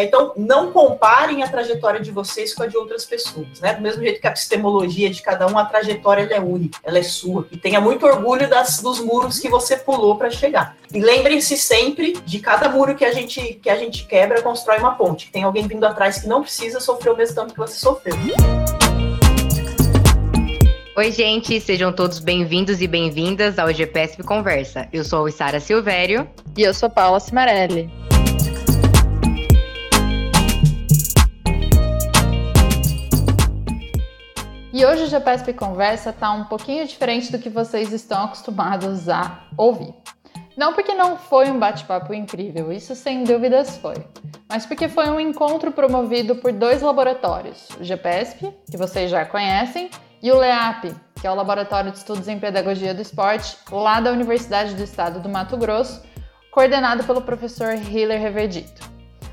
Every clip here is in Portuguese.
É, então, não comparem a trajetória de vocês com a de outras pessoas, né? Do mesmo jeito que a epistemologia de cada um, a trajetória é única, ela é sua. E tenha muito orgulho das, dos muros que você pulou para chegar. E lembrem-se sempre de cada muro que a gente que a gente quebra, constrói uma ponte. Tem alguém vindo atrás que não precisa sofrer o mesmo tanto que você sofreu. Oi, gente, sejam todos bem-vindos e bem-vindas ao GPSP Conversa. Eu sou a Sara Silvério. E eu sou Paula Cimarelli. E hoje o GPSP Conversa está um pouquinho diferente do que vocês estão acostumados a ouvir. Não porque não foi um bate-papo incrível, isso sem dúvidas foi, mas porque foi um encontro promovido por dois laboratórios, o GPSP, que vocês já conhecem, e o LEAP, que é o Laboratório de Estudos em Pedagogia do Esporte, lá da Universidade do Estado do Mato Grosso, coordenado pelo professor Hiller Reverdito.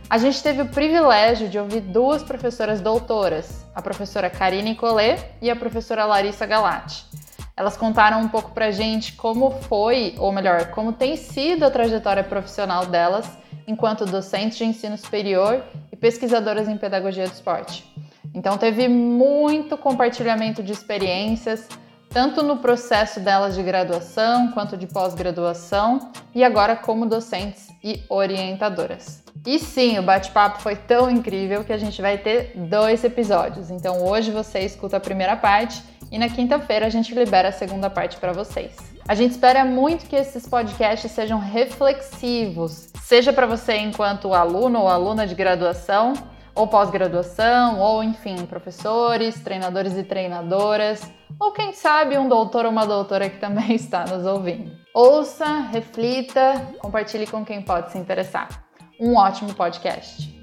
A gente teve o privilégio de ouvir duas professoras doutoras, a professora Karine Collet e a professora Larissa Galati. Elas contaram um pouco pra gente como foi, ou melhor, como tem sido a trajetória profissional delas enquanto docentes de ensino superior e pesquisadoras em pedagogia do esporte. Então teve muito compartilhamento de experiências, tanto no processo delas de graduação quanto de pós-graduação e agora como docentes e orientadoras. E sim, o bate-papo foi tão incrível que a gente vai ter dois episódios. Então hoje você escuta a primeira parte e na quinta-feira a gente libera a segunda parte para vocês. A gente espera muito que esses podcasts sejam reflexivos, seja para você enquanto aluno ou aluna de graduação, ou pós-graduação, ou enfim, professores, treinadores e treinadoras, ou quem sabe um doutor ou uma doutora que também está nos ouvindo. Ouça, reflita, compartilhe com quem pode se interessar. Um ótimo podcast.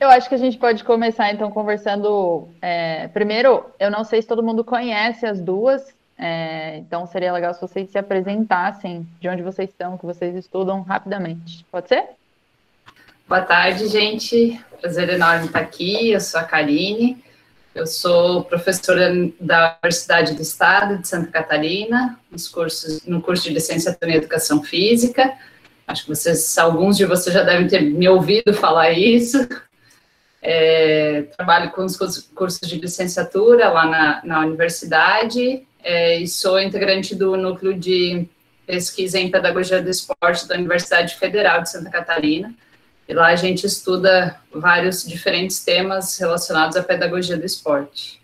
Eu acho que a gente pode começar então conversando. É, primeiro, eu não sei se todo mundo conhece as duas, é, então seria legal se vocês se apresentassem, de onde vocês estão, que vocês estudam rapidamente. Pode ser? Boa tarde, gente. Prazer enorme estar aqui. Eu sou a Karine. Eu sou professora da Universidade do Estado de Santa Catarina, nos cursos, no curso de licenciatura em Educação Física. Acho que vocês, alguns de vocês já devem ter me ouvido falar isso. É, trabalho com os cursos de licenciatura lá na, na universidade é, e sou integrante do núcleo de pesquisa em pedagogia do esporte da Universidade Federal de Santa Catarina. E lá a gente estuda vários diferentes temas relacionados à pedagogia do esporte.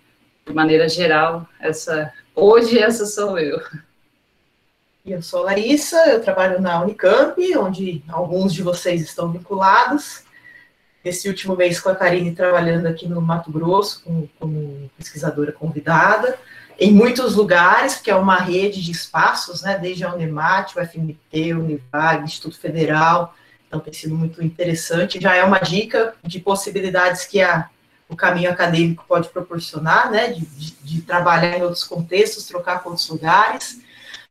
De maneira geral, essa hoje essa sou eu. Eu sou Larissa, eu trabalho na Unicamp, onde alguns de vocês estão vinculados. Esse último mês com a Karine trabalhando aqui no Mato Grosso, como, como pesquisadora convidada, em muitos lugares, porque é uma rede de espaços, né, desde a Unemat, o FMT, o Univag, Instituto Federal, então tem sido muito interessante. Já é uma dica de possibilidades que a, o caminho acadêmico pode proporcionar, né? De, de, trabalhar em outros contextos, trocar com outros lugares.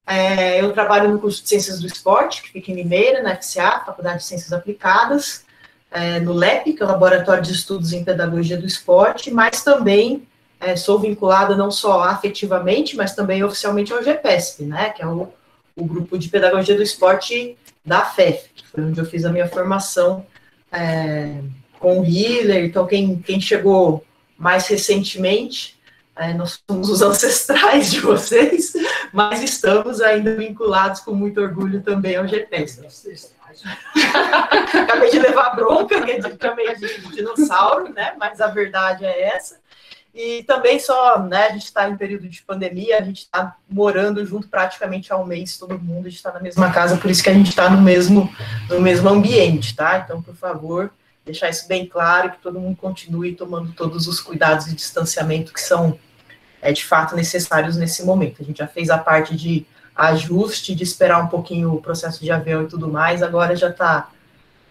É, eu trabalho no curso de Ciências do Esporte, que fica em Limeira, na FCA, Faculdade de Ciências Aplicadas, é, no LEP, que é o Laboratório de Estudos em Pedagogia do Esporte, mas também é, sou vinculada não só afetivamente, mas também oficialmente ao GPESP, né? Que é o, o Grupo de Pedagogia do Esporte da FEF, que foi onde eu fiz a minha formação é, com o Hiller. Então, quem, quem chegou mais recentemente, é, nós somos os ancestrais de vocês, mas estamos ainda vinculados com muito orgulho também ao GPS. Acabei de levar bronca, que chamei a gente de dinossauro, né? Mas a verdade é essa. E também só, né, a gente está em período de pandemia, a gente está morando junto praticamente há um mês, todo mundo, a gente está na mesma casa, por isso que a gente está no mesmo, no mesmo ambiente, tá? Então, por favor, deixar isso bem claro, que todo mundo continue tomando todos os cuidados de distanciamento que são, é, de fato, necessários nesse momento. A gente já fez a parte de ajuste, de esperar um pouquinho o processo de avião e tudo mais, agora já está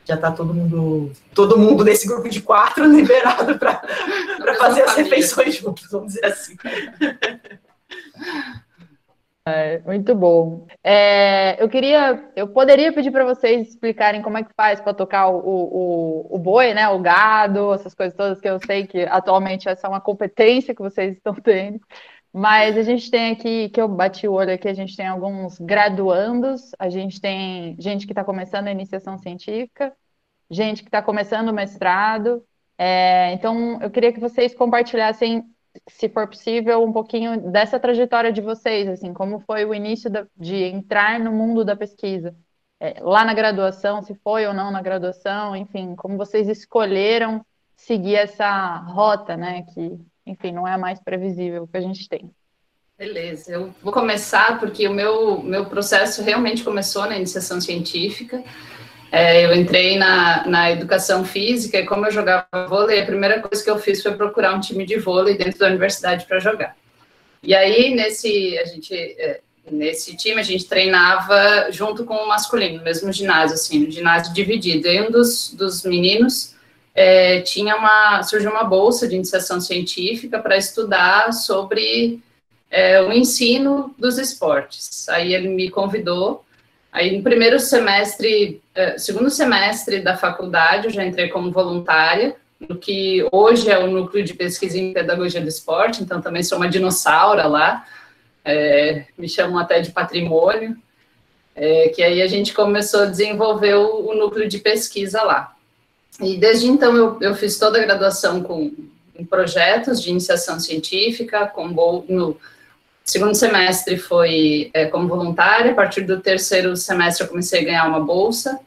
já está todo mundo, todo mundo nesse grupo de quatro liberado para fazer as refeições juntos, vamos dizer assim. É, muito bom. É, eu queria, eu poderia pedir para vocês explicarem como é que faz para tocar o, o, o, boi, né, o gado, essas coisas todas que eu sei que atualmente essa é uma competência que vocês estão tendo, Mas a gente tem aqui, que eu bati o olho aqui, a gente tem alguns graduandos, a gente tem gente que está começando a iniciação científica, gente que está começando o mestrado. É, então, eu queria que vocês compartilhassem, se for possível, um pouquinho dessa trajetória de vocês, assim, como foi o início da, de entrar no mundo da pesquisa. É, lá na graduação, se foi ou não na graduação, enfim, como vocês escolheram seguir essa rota, né, que enfim, não é a mais previsível que a gente tem. Beleza, eu vou começar porque o meu, meu processo realmente começou na iniciação científica. É, eu entrei na, na educação física e como eu jogava vôlei, a primeira coisa que eu fiz foi procurar um time de vôlei dentro da universidade para jogar. E aí, nesse, a gente, é, nesse time, a gente treinava junto com o masculino, no mesmo ginásio, assim, no ginásio dividido. E um dos, dos meninos é, tinha uma, surgiu uma bolsa de iniciação científica para estudar sobre é, o ensino dos esportes. Aí ele me convidou. Aí no primeiro semestre, é, segundo semestre da faculdade, eu já entrei como voluntária, no que hoje é o núcleo de pesquisa em pedagogia do esporte. Então também sou uma dinossauro lá. É, me chamam até de patrimônio. É, que aí a gente começou a desenvolver o, o núcleo de pesquisa lá. E desde então eu, eu fiz toda a graduação com projetos de iniciação científica, com no segundo semestre foi é, como voluntária, a partir do terceiro semestre eu comecei a ganhar uma bolsa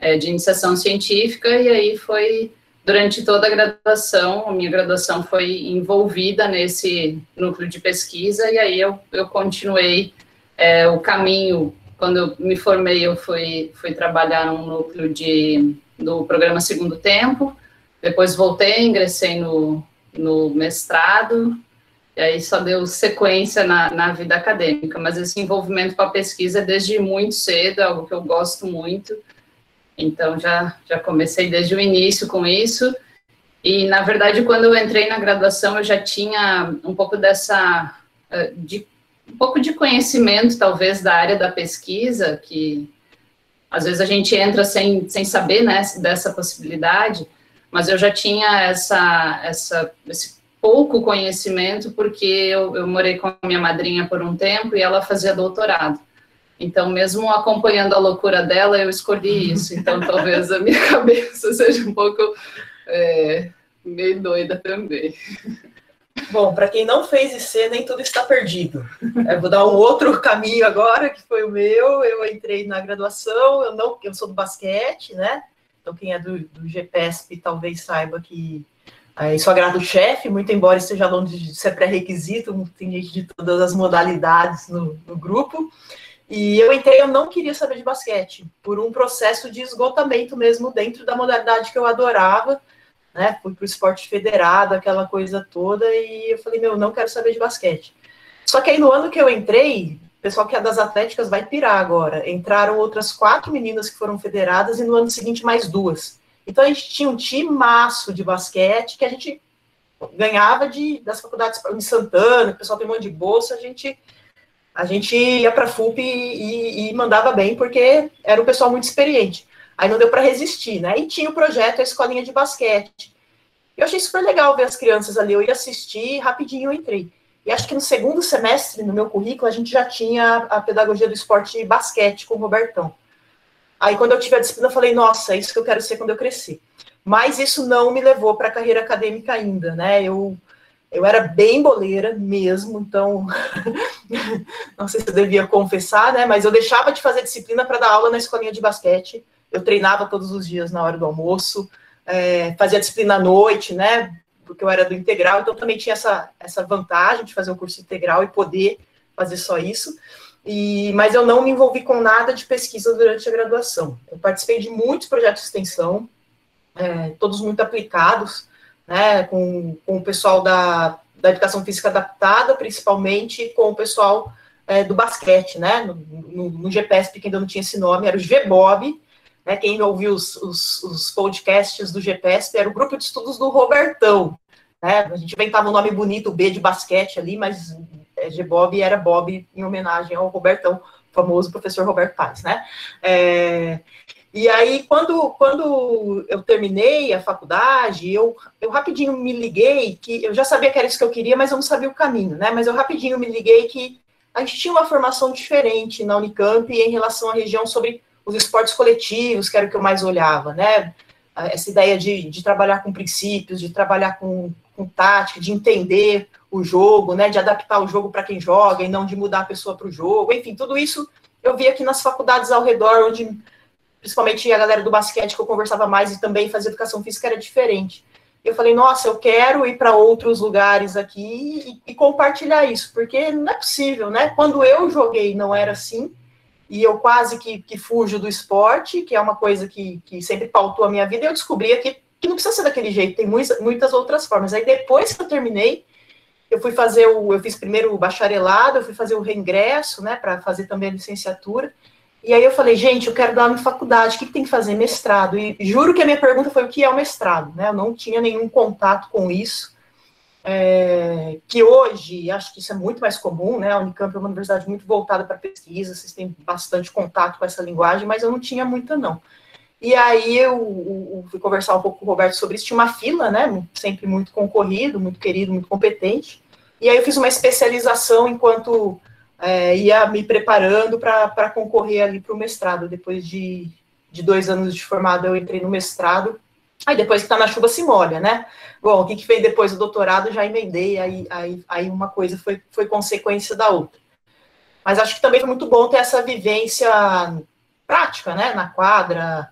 é, de iniciação científica, e aí foi durante toda a graduação, a minha graduação foi envolvida nesse núcleo de pesquisa, e aí eu, eu continuei é, o caminho, quando eu me formei, eu fui, fui trabalhar num núcleo de do programa Segundo Tempo, depois voltei, ingressei no, no mestrado, e aí só deu sequência na, na vida acadêmica, mas esse envolvimento com a pesquisa é desde muito cedo, é algo que eu gosto muito, então já, já comecei desde o início com isso, e na verdade quando eu entrei na graduação eu já tinha um pouco dessa, eh, de, um pouco de conhecimento talvez da área da pesquisa, que às vezes a gente entra sem, sem saber né, dessa possibilidade, mas eu já tinha essa, essa, esse pouco conhecimento, porque eu, eu morei com a minha madrinha por um tempo e ela fazia doutorado. Então, mesmo acompanhando a loucura dela, eu escolhi isso. Então, talvez a minha cabeça seja um pouco é, meio doida também. Bom, para quem não fez IC, nem tudo está perdido. Eu vou dar um outro caminho agora, que foi o meu. Eu entrei na graduação, eu não, eu sou do basquete, né? Então, quem é do, do GPSP talvez saiba que aí sou agrado-chefe, muito embora esteja longe de ser pré-requisito, tem gente de todas as modalidades no, no grupo. E eu entrei, eu não queria saber de basquete, por um processo de esgotamento mesmo dentro da modalidade que eu adorava né? Fui para o esporte federado, aquela coisa toda, e eu falei, meu, não quero saber de basquete. Só que aí no ano que eu entrei, o pessoal que é das atléticas vai pirar agora. Entraram outras quatro meninas que foram federadas e no ano seguinte mais duas. Então a gente tinha um time maço de basquete que a gente ganhava de, das faculdades em Santana, o pessoal tem um monte de bolsa, a gente a gente ia para a FUP e, e, e, mandava bem, porque era um pessoal muito experiente. Aí não deu para resistir, né? E tinha o projeto A Escolinha de Basquete. Eu achei super legal ver as crianças ali. Eu ia assistir, rapidinho eu entrei. E acho que no segundo semestre, no meu currículo, a gente já tinha a pedagogia do esporte basquete com o Robertão. Aí, quando eu tive a disciplina, eu falei, nossa, é isso que eu quero ser quando eu crescer. Mas isso não me levou para a carreira acadêmica ainda, né? Eu, eu era bem boleira mesmo, então, não sei se eu devia confessar, né? Mas eu deixava de fazer disciplina para dar aula na escolinha de basquete eu treinava todos os dias na hora do almoço, é, fazia disciplina à noite, né? Porque eu era do integral, então também tinha essa, essa vantagem de fazer o curso integral e poder fazer só isso. E, mas eu não me envolvi com nada de pesquisa durante a graduação. Eu participei de muitos projetos de extensão, é, todos muito aplicados, né, com, com o pessoal da, da educação física adaptada, principalmente com o pessoal é, do basquete, né, no, no, no GPSP, que ainda não tinha esse nome, era o GBOB, né, quem ouviu os, os, os, podcasts do GPS era o grupo de estudos do Robertão. Né? A gente inventava um nome bonito, B de basquete ali, mas é, G-Bob era Bob em homenagem ao Robertão, famoso professor Roberto Paz. Né? É, E aí, quando, quando eu terminei a faculdade, eu, eu rapidinho me liguei que eu já sabia que era isso que eu queria, mas eu não sabia o caminho, né? Mas eu rapidinho me liguei que a gente tinha uma formação diferente na Unicamp em relação à região sobre os esportes coletivos, que era o que eu mais olhava, né? Essa ideia de, de trabalhar com princípios, de trabalhar com, com tática, de entender o jogo, né? De adaptar o jogo para quem joga e não de mudar a pessoa para o jogo. Enfim, tudo isso eu vi aqui nas faculdades ao redor, onde principalmente a galera do basquete que eu conversava mais e também fazia educação física era diferente. Eu falei, nossa, eu quero ir para outros lugares aqui e, e, compartilhar isso, porque não é possível, né? Quando eu joguei não era assim, e eu quase que, que fujo do esporte, que é uma coisa que, que sempre pautou a minha vida, e eu descobri que, que não precisa ser daquele jeito, tem muitas, muitas outras formas. Aí depois que eu terminei, eu fui fazer o, eu fiz primeiro o bacharelado, eu fui fazer o reingresso, né, para fazer também a licenciatura, e aí eu falei, gente, eu quero dar em faculdade, o que, que, tem que fazer? Mestrado. E juro que a minha pergunta foi o que é o mestrado, né? Eu não tinha nenhum contato com isso. É, que hoje, acho que isso é muito mais comum, né? A Unicamp é uma universidade muito voltada para pesquisa, vocês têm bastante contato com essa linguagem, mas eu não tinha muita, não. E aí eu, eu, fui conversar um pouco com o Roberto sobre isso, tinha uma fila, né? Sempre muito concorrido, muito querido, muito competente. E aí eu fiz uma especialização enquanto é, ia me preparando para concorrer ali para o mestrado. Depois de, de dois anos de formado, eu entrei no mestrado. Aí depois que está na chuva se molha, né? Bom, o que, que fez depois do doutorado, já emendei, aí, aí, aí uma coisa foi, foi consequência da outra. Mas acho que também foi muito bom ter essa vivência prática, né? Na quadra,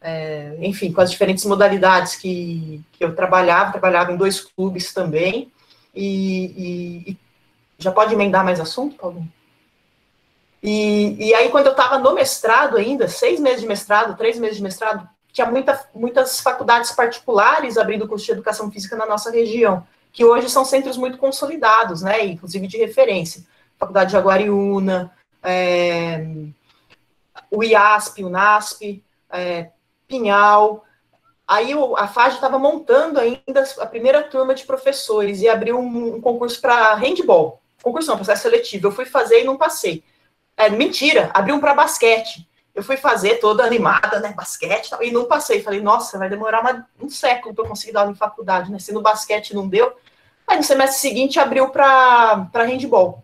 é, enfim, com as diferentes modalidades que, que eu trabalhava, trabalhava em dois clubes também, e, e, já pode emendar mais assunto, Paulinho? E, e aí, quando eu estava no mestrado ainda, seis meses de mestrado, três meses de mestrado, tinha muita, muitas faculdades particulares abrindo curso de educação física na nossa região, que hoje são centros muito consolidados, né, inclusive de referência. Faculdade de Aguariúna, é, o IASP, o NASP, é, Pinhal. Aí a FAG estava montando ainda a primeira turma de professores e abriu um, um concurso para handball concurso não, processo seletivo. Eu fui fazer e não passei. É, mentira, abriu um para basquete. Eu fui fazer toda animada, né, basquete, e não passei. Falei, nossa, vai demorar uma, um século para eu conseguir dar aula em faculdade, né? Se no basquete não deu. Aí no semestre seguinte abriu para handball.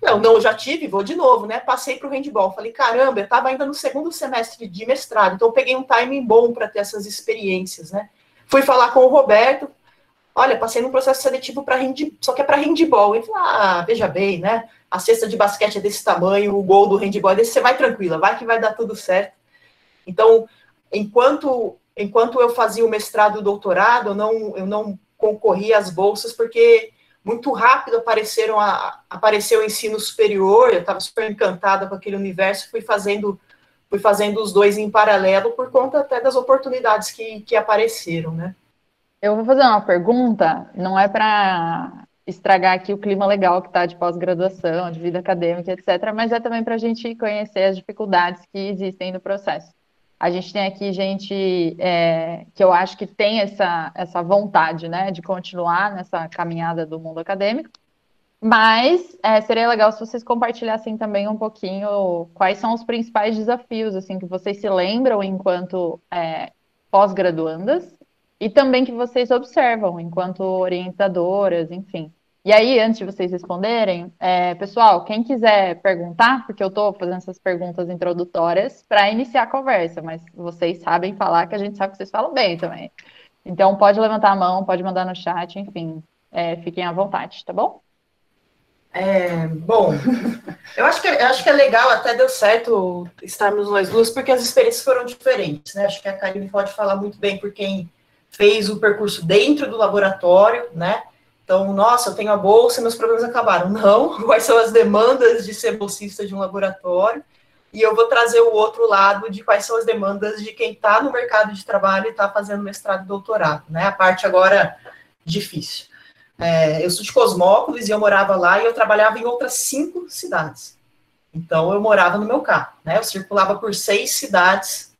Não, não, eu já tive, vou de novo, né? Passei para o handball. Falei, caramba, eu estava ainda no segundo semestre de mestrado, então eu peguei um timing bom para ter essas experiências, né? Fui falar com o Roberto, olha, passei num processo seletivo para só que é para handball. Ele falou, ah, veja bem, né? A cesta de basquete é desse tamanho, o gol do handball é desse, você vai tranquila, vai que vai dar tudo certo. Então, enquanto enquanto eu fazia o mestrado e o doutorado, eu não, eu não concorria às bolsas, porque muito rápido apareceram a, apareceu o ensino superior, eu estava super encantada com aquele universo, fui fazendo fui fazendo os dois em paralelo por conta até das oportunidades que, que apareceram, né? Eu vou fazer uma pergunta, não é para estragar aqui o clima legal que está de pós-graduação, de vida acadêmica, etc., mas é também para a gente conhecer as dificuldades que existem no processo. A gente tem aqui gente é, que eu acho que tem essa, essa vontade né, de continuar nessa caminhada do mundo acadêmico, mas é, seria legal se vocês compartilhassem também um pouquinho quais são os principais desafios assim que vocês se lembram enquanto é, pós-graduandas e também que vocês observam enquanto orientadoras, enfim. E aí, antes de vocês responderem, é, pessoal, quem quiser perguntar, porque eu estou fazendo essas perguntas introdutórias para iniciar a conversa, mas vocês sabem falar que a gente sabe que vocês falam bem também. Então, pode levantar a mão, pode mandar no chat, enfim, é, fiquem à vontade, tá bom? É, bom, eu acho, que, eu acho que é legal, até deu certo estarmos nós duas, porque as experiências foram diferentes, né? Acho que a Karine pode falar muito bem por quem fez o percurso dentro do laboratório, né? Então, nossa, eu tenho a bolsa, meus problemas acabaram. Não, quais são as demandas de ser bolsista de um laboratório? E eu vou trazer o outro lado de quais são as demandas de quem está no mercado de trabalho e está fazendo mestrado e doutorado, né? A parte agora difícil. É, eu sou de Cosmópolis e eu morava lá e eu trabalhava em outras cinco cidades. Então, eu morava no meu carro, né? Eu circulava por seis cidades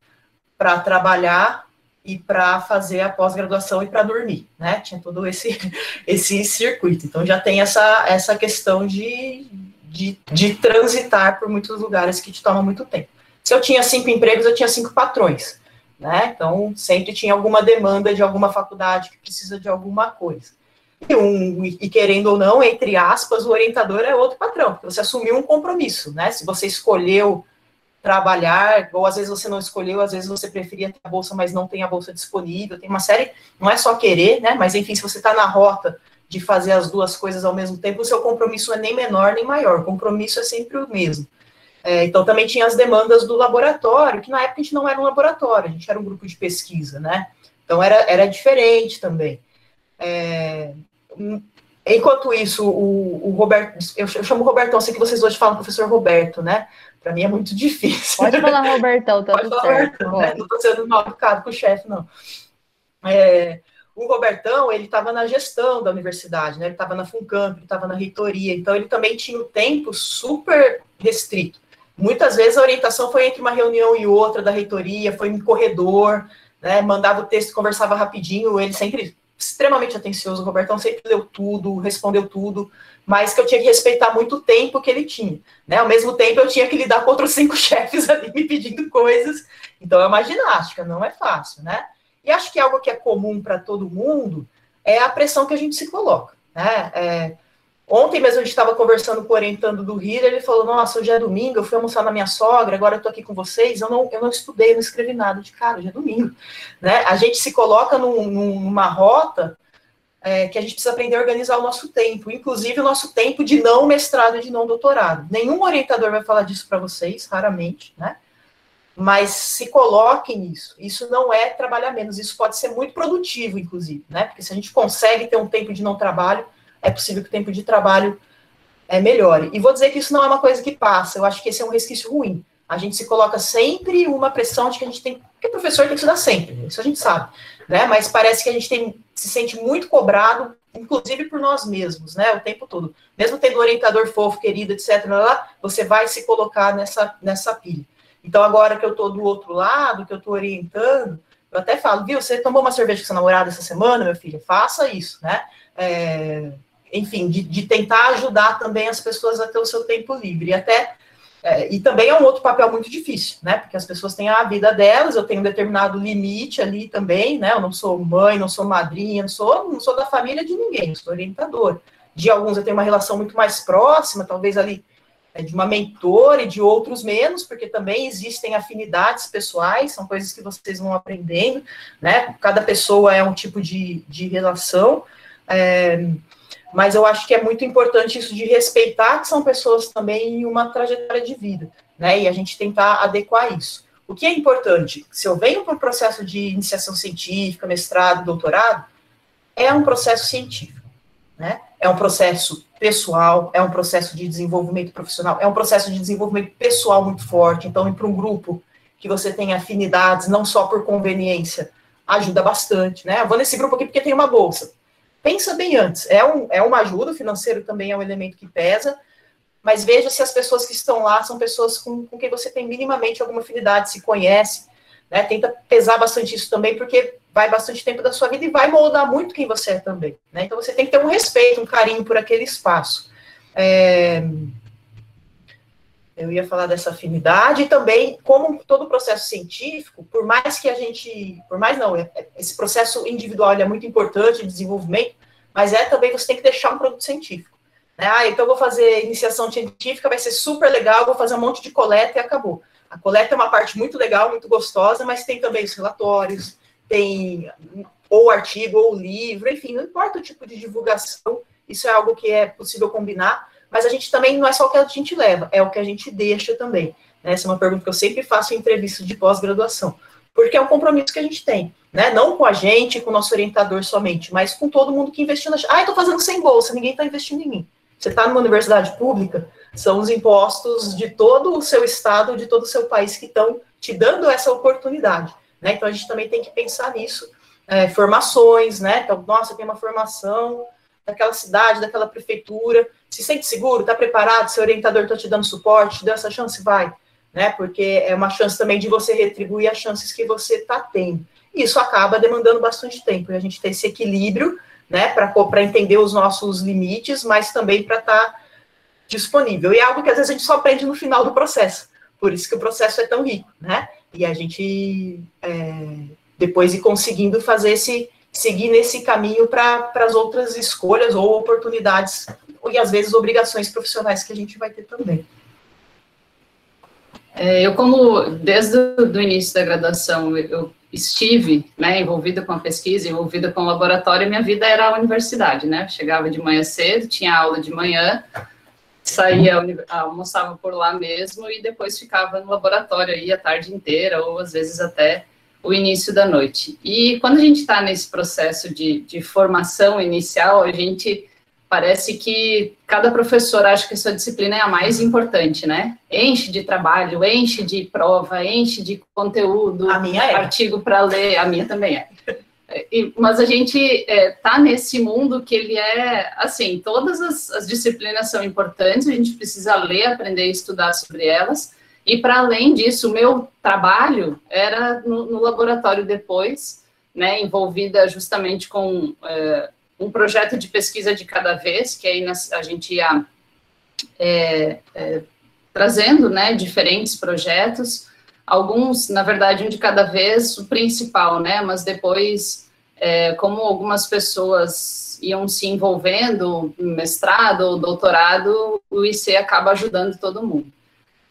para trabalhar e para fazer a pós-graduação e para dormir, né? Tinha todo esse, esse circuito. Então já tem essa, essa questão de, de, de transitar por muitos lugares que te toma muito tempo. Se eu tinha cinco empregos, eu tinha cinco patrões, né? Então, sempre tinha alguma demanda de alguma faculdade que precisa de alguma coisa. E, um, e querendo ou não, entre aspas, o orientador é outro patrão, porque você assumiu um compromisso, né? Se você escolheu trabalhar, ou às vezes você não escolheu, às vezes você preferia ter a bolsa, mas não tem a bolsa disponível, tem uma série, não é só querer, né? Mas enfim, se você está na rota de fazer as duas coisas ao mesmo tempo, o seu compromisso é nem menor nem maior, o compromisso é sempre o mesmo. É, então também tinha as demandas do laboratório, que na época a gente não era um laboratório, a gente era um grupo de pesquisa, né? Então era, era diferente também. É, enquanto isso, o, o Roberto, eu, eu chamo o Robertão, sei que vocês hoje falam professor Roberto, né? Para mim é muito difícil. Pode falar Robertão, tá Pode tudo falar certo. Robertão, né? Não estou sendo mal educado com o chefe, não. É, o Robertão, ele estava na gestão da universidade, né? Ele estava na Funcamp, ele estava na reitoria, então ele também tinha o tempo super restrito. Muitas vezes a orientação foi entre uma reunião e outra da reitoria, foi em corredor, né? Mandava o texto, conversava rapidinho, ele sempre extremamente atencioso, o Robertão sempre leu tudo, respondeu tudo, mas que eu tinha que respeitar muito o tempo que ele tinha, né? Ao mesmo tempo eu tinha que lidar com outros cinco chefes ali me pedindo coisas, então é uma ginástica, não é fácil, né? E acho que algo que é comum para todo mundo é a pressão que a gente se coloca, né? É, Ontem mesmo a gente estava conversando com o orientando do Rio, ele falou: Nossa, hoje é domingo, eu fui almoçar na minha sogra, agora eu estou aqui com vocês. Eu não, eu não estudei, não escrevi nada. De cara, hoje é domingo. Né? A gente se coloca num, numa rota é, que a gente precisa aprender a organizar o nosso tempo, inclusive o nosso tempo de não mestrado e de não doutorado. Nenhum orientador vai falar disso para vocês, raramente, né? Mas se coloquem nisso. Isso não é trabalhar menos, isso pode ser muito produtivo, inclusive, né? Porque se a gente consegue ter um tempo de não trabalho é possível que o tempo de trabalho é, melhore. E vou dizer que isso não é uma coisa que passa, eu acho que esse é um resquício ruim. A gente se coloca sempre uma pressão de que a gente tem, que o professor tem que estudar sempre, isso a gente sabe, né? Mas parece que a gente tem, se sente muito cobrado, inclusive por nós mesmos, né? O tempo todo. Mesmo tendo orientador fofo, querido, etc., lá, você vai se colocar nessa, nessa pilha. Então, agora que eu estou do outro lado, que eu estou orientando, eu até falo, viu, você tomou uma cerveja com seu namorado essa semana, meu filho? Faça isso, né? É, enfim, de, de, tentar ajudar também as pessoas a ter o seu tempo livre. E até é, e também é um outro papel muito difícil, né? Porque as pessoas têm a vida delas, eu tenho um determinado limite ali também, né? Eu não sou mãe, não sou madrinha, não sou, não sou da família de ninguém, sou orientador. De alguns eu tenho uma relação muito mais próxima, talvez ali é, de uma mentora e de outros menos, porque também existem afinidades pessoais, são coisas que vocês vão aprendendo, né? Cada pessoa é um tipo de, de relação. É, mas eu acho que é muito importante isso de respeitar que são pessoas também em uma trajetória de vida, né? E a gente tentar adequar isso. O que é importante, se eu venho para o processo de iniciação científica, mestrado, doutorado, é um processo científico, né? É um processo pessoal, é um processo de desenvolvimento profissional, é um processo de desenvolvimento pessoal muito forte. Então, ir para um grupo que você tem afinidades, não só por conveniência, ajuda bastante, né? Eu vou nesse grupo aqui porque tem uma bolsa pensa bem antes. É, um, é uma ajuda, o financeiro também é um elemento que pesa, mas veja se as pessoas que estão lá são pessoas com, com quem você tem minimamente alguma afinidade, se conhece, né? Tenta pesar bastante isso também, porque vai bastante tempo da sua vida e vai moldar muito quem você é também. Né? Então você tem que ter um respeito, um carinho por aquele espaço. É... Eu ia falar dessa afinidade e também, como todo processo científico, por mais que a gente, por mais não, é, é, esse processo individual é muito importante de desenvolvimento, mas é também você tem que deixar um produto científico. Né? Ah, então vou fazer iniciação científica, vai ser super legal, vou fazer um monte de coleta e acabou. A coleta é uma parte muito legal, muito gostosa, mas tem também os relatórios, tem ou artigo, ou livro, enfim, não importa o tipo de divulgação, isso é algo que é possível combinar, mas a gente também não é só o que a gente leva, é o que a gente deixa também. Né? Essa é uma pergunta que eu sempre faço em entrevistas de pós-graduação, porque é um compromisso que a gente tem, né? Não com a gente, com o nosso orientador somente, mas com todo mundo que investiu na. Ah, estou fazendo sem bolsa, ninguém está investindo em mim. Você está numa universidade pública, são os impostos de todo o seu estado, de todo o seu país que estão te dando essa oportunidade. Né? Então a gente também tem que pensar nisso. É, formações, né? Então, nossa, tem uma formação daquela cidade, daquela prefeitura, se sente seguro, está preparado, seu orientador está te dando suporte, te deu essa chance, vai, né? Porque é uma chance também de você retribuir as chances que você está tendo. Isso acaba demandando bastante tempo, e a gente tem esse equilíbrio, né, para entender os nossos limites, mas também para estar tá disponível. E é algo que às vezes a gente só aprende no final do processo, Por isso que o processo é tão rico, né? E a gente é, depois ir conseguindo fazer esse seguir nesse caminho para as outras escolhas ou oportunidades e às vezes obrigações profissionais que a gente vai ter também. É, eu, como desde o início da graduação, eu estive né, envolvida com a pesquisa, envolvida com o laboratório, minha vida era a universidade, né? chegava de manhã cedo, tinha aula de manhã, saía, almoçava por lá mesmo e depois ficava no laboratório aí a tarde inteira, ou às vezes até o início da noite. E quando a gente está nesse processo de, de formação inicial, a gente parece que cada professor acha que a sua disciplina é a mais importante, né? Enche de trabalho, enche de prova, enche de conteúdo, a minha é. artigo para ler, a minha também é. E, mas a gente está é, nesse mundo que ele é assim, todas as, as, disciplinas são importantes, a gente precisa ler, aprender e estudar sobre elas. E para além disso, o meu trabalho era no, no laboratório depois, né, envolvida justamente com é, um projeto de pesquisa de cada vez, que aí a gente ia é, é, trazendo né, diferentes projetos, alguns, na verdade, um de cada vez, o principal, né, mas depois, como algumas pessoas iam se envolvendo mestrado ou doutorado, o IC acaba ajudando todo mundo.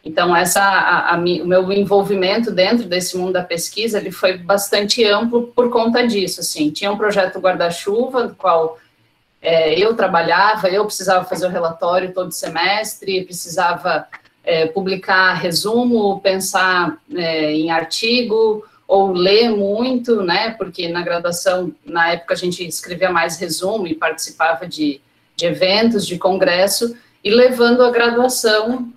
Então, essa, a, a, o meu envolvimento dentro desse mundo da pesquisa, ele foi bastante amplo por conta disso, assim, tinha um projeto guarda-chuva, do qual é, eu trabalhava, eu precisava fazer o relatório todo semestre, precisava é, publicar resumo, pensar é, em artigo, ou ler muito, né, porque na graduação, na época, a gente escrevia mais resumo e participava de, de eventos, de congresso, e levando a graduação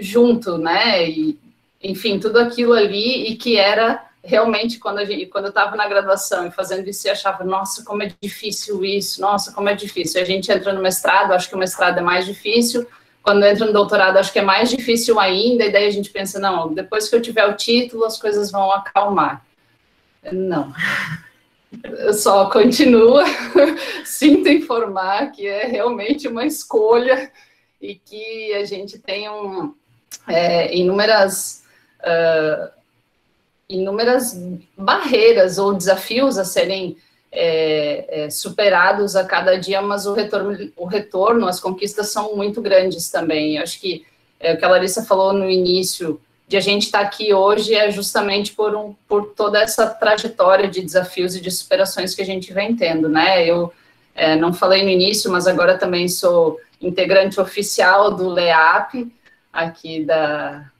junto, né? E, enfim, tudo aquilo ali e que era realmente quando a gente, quando eu estava na graduação e fazendo isso, eu achava, nossa, como é difícil isso, nossa, como é difícil. A gente entra no mestrado, acho que o mestrado é mais difícil. Quando entra no doutorado, acho que é mais difícil ainda, e daí a gente pensa, não, depois que eu tiver o título, as coisas vão acalmar. Não. Só continuo, sinto informar que é realmente uma escolha e que a gente tem um, é, inúmeras, uh, inúmeras barreiras ou desafios a serem é, é, superados a cada dia, mas o retorno, o retorno, as conquistas são muito grandes também. Eu acho que é, o que a Larissa falou no início, de a gente estar aqui hoje é justamente por, um, por toda essa trajetória de desafios e de superações que a gente vem tendo, né? Eu é, não falei no início, mas agora também sou integrante oficial do LEAP, aqui da,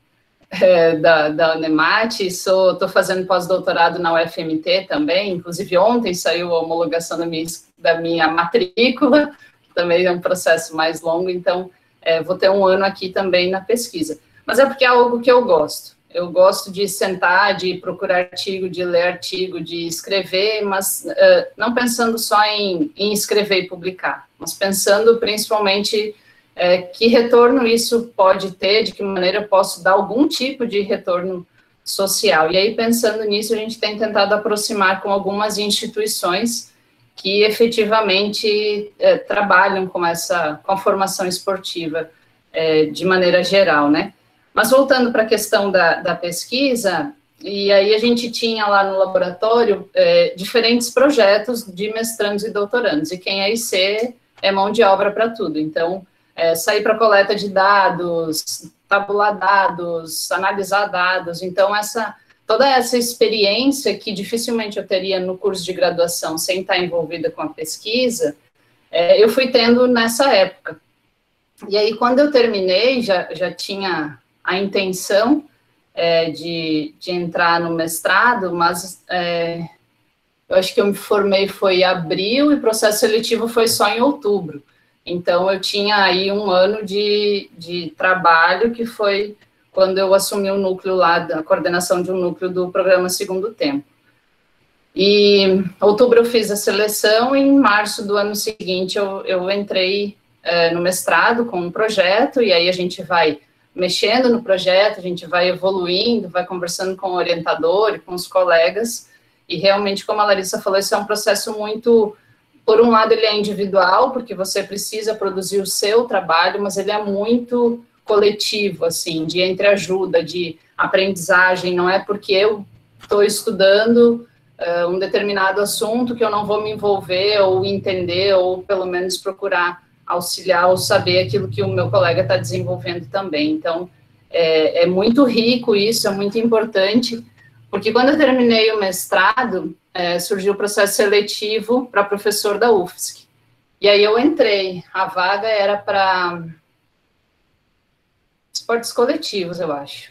é, da, da Unemat, estou fazendo pós-doutorado na UFMT também, inclusive ontem saiu a homologação da minha, da minha matrícula, também é um processo mais longo, então é, vou ter um ano aqui também na pesquisa. Mas é porque é algo que eu gosto. Eu gosto de sentar, de procurar artigo, de ler artigo, de escrever, mas uh, não pensando só em, em, escrever e publicar, mas pensando principalmente uh, que retorno isso pode ter, de que maneira eu posso dar algum tipo de retorno social. E aí, pensando nisso, a gente tem tentado aproximar com algumas instituições que efetivamente uh, trabalham com essa, com a formação esportiva de maneira geral, né? Mas voltando para a questão da, da, pesquisa, e aí a gente tinha lá no laboratório é, diferentes projetos de mestrandos e doutorandos, e quem é IC é mão de obra para tudo. Então, é, sair para coleta de dados, tabular dados, analisar dados. Então, essa toda essa experiência que dificilmente eu teria no curso de graduação sem estar envolvida com a pesquisa, é, eu fui tendo nessa época. E aí, quando eu terminei, já, já tinha a intenção é, de, de entrar no mestrado, mas é, eu acho que eu me formei foi em abril e processo seletivo foi só em outubro. Então, eu tinha aí um ano de, de trabalho, que foi quando eu assumi o um núcleo lá, da coordenação de um núcleo do programa Segundo Tempo. E em outubro eu fiz a seleção e em março do ano seguinte eu, eu entrei é, no mestrado com um projeto, e aí a gente vai mexendo no projeto, a gente vai evoluindo, vai conversando com o orientador e com os colegas, e realmente, como a Larissa falou, isso é um processo muito, por um lado ele é individual, porque você precisa produzir o seu trabalho, mas ele é muito coletivo, assim, de entreajuda, de aprendizagem, não é porque eu estou estudando uh, um determinado assunto que eu não vou me envolver ou entender, ou pelo menos procurar auxiliar ou saber aquilo que o meu colega está desenvolvendo também. Então, é, é, muito rico isso, é muito importante, porque quando eu terminei o mestrado, é, surgiu o processo seletivo para professor da UFSC. E aí eu entrei, a vaga era para esportes coletivos, eu acho.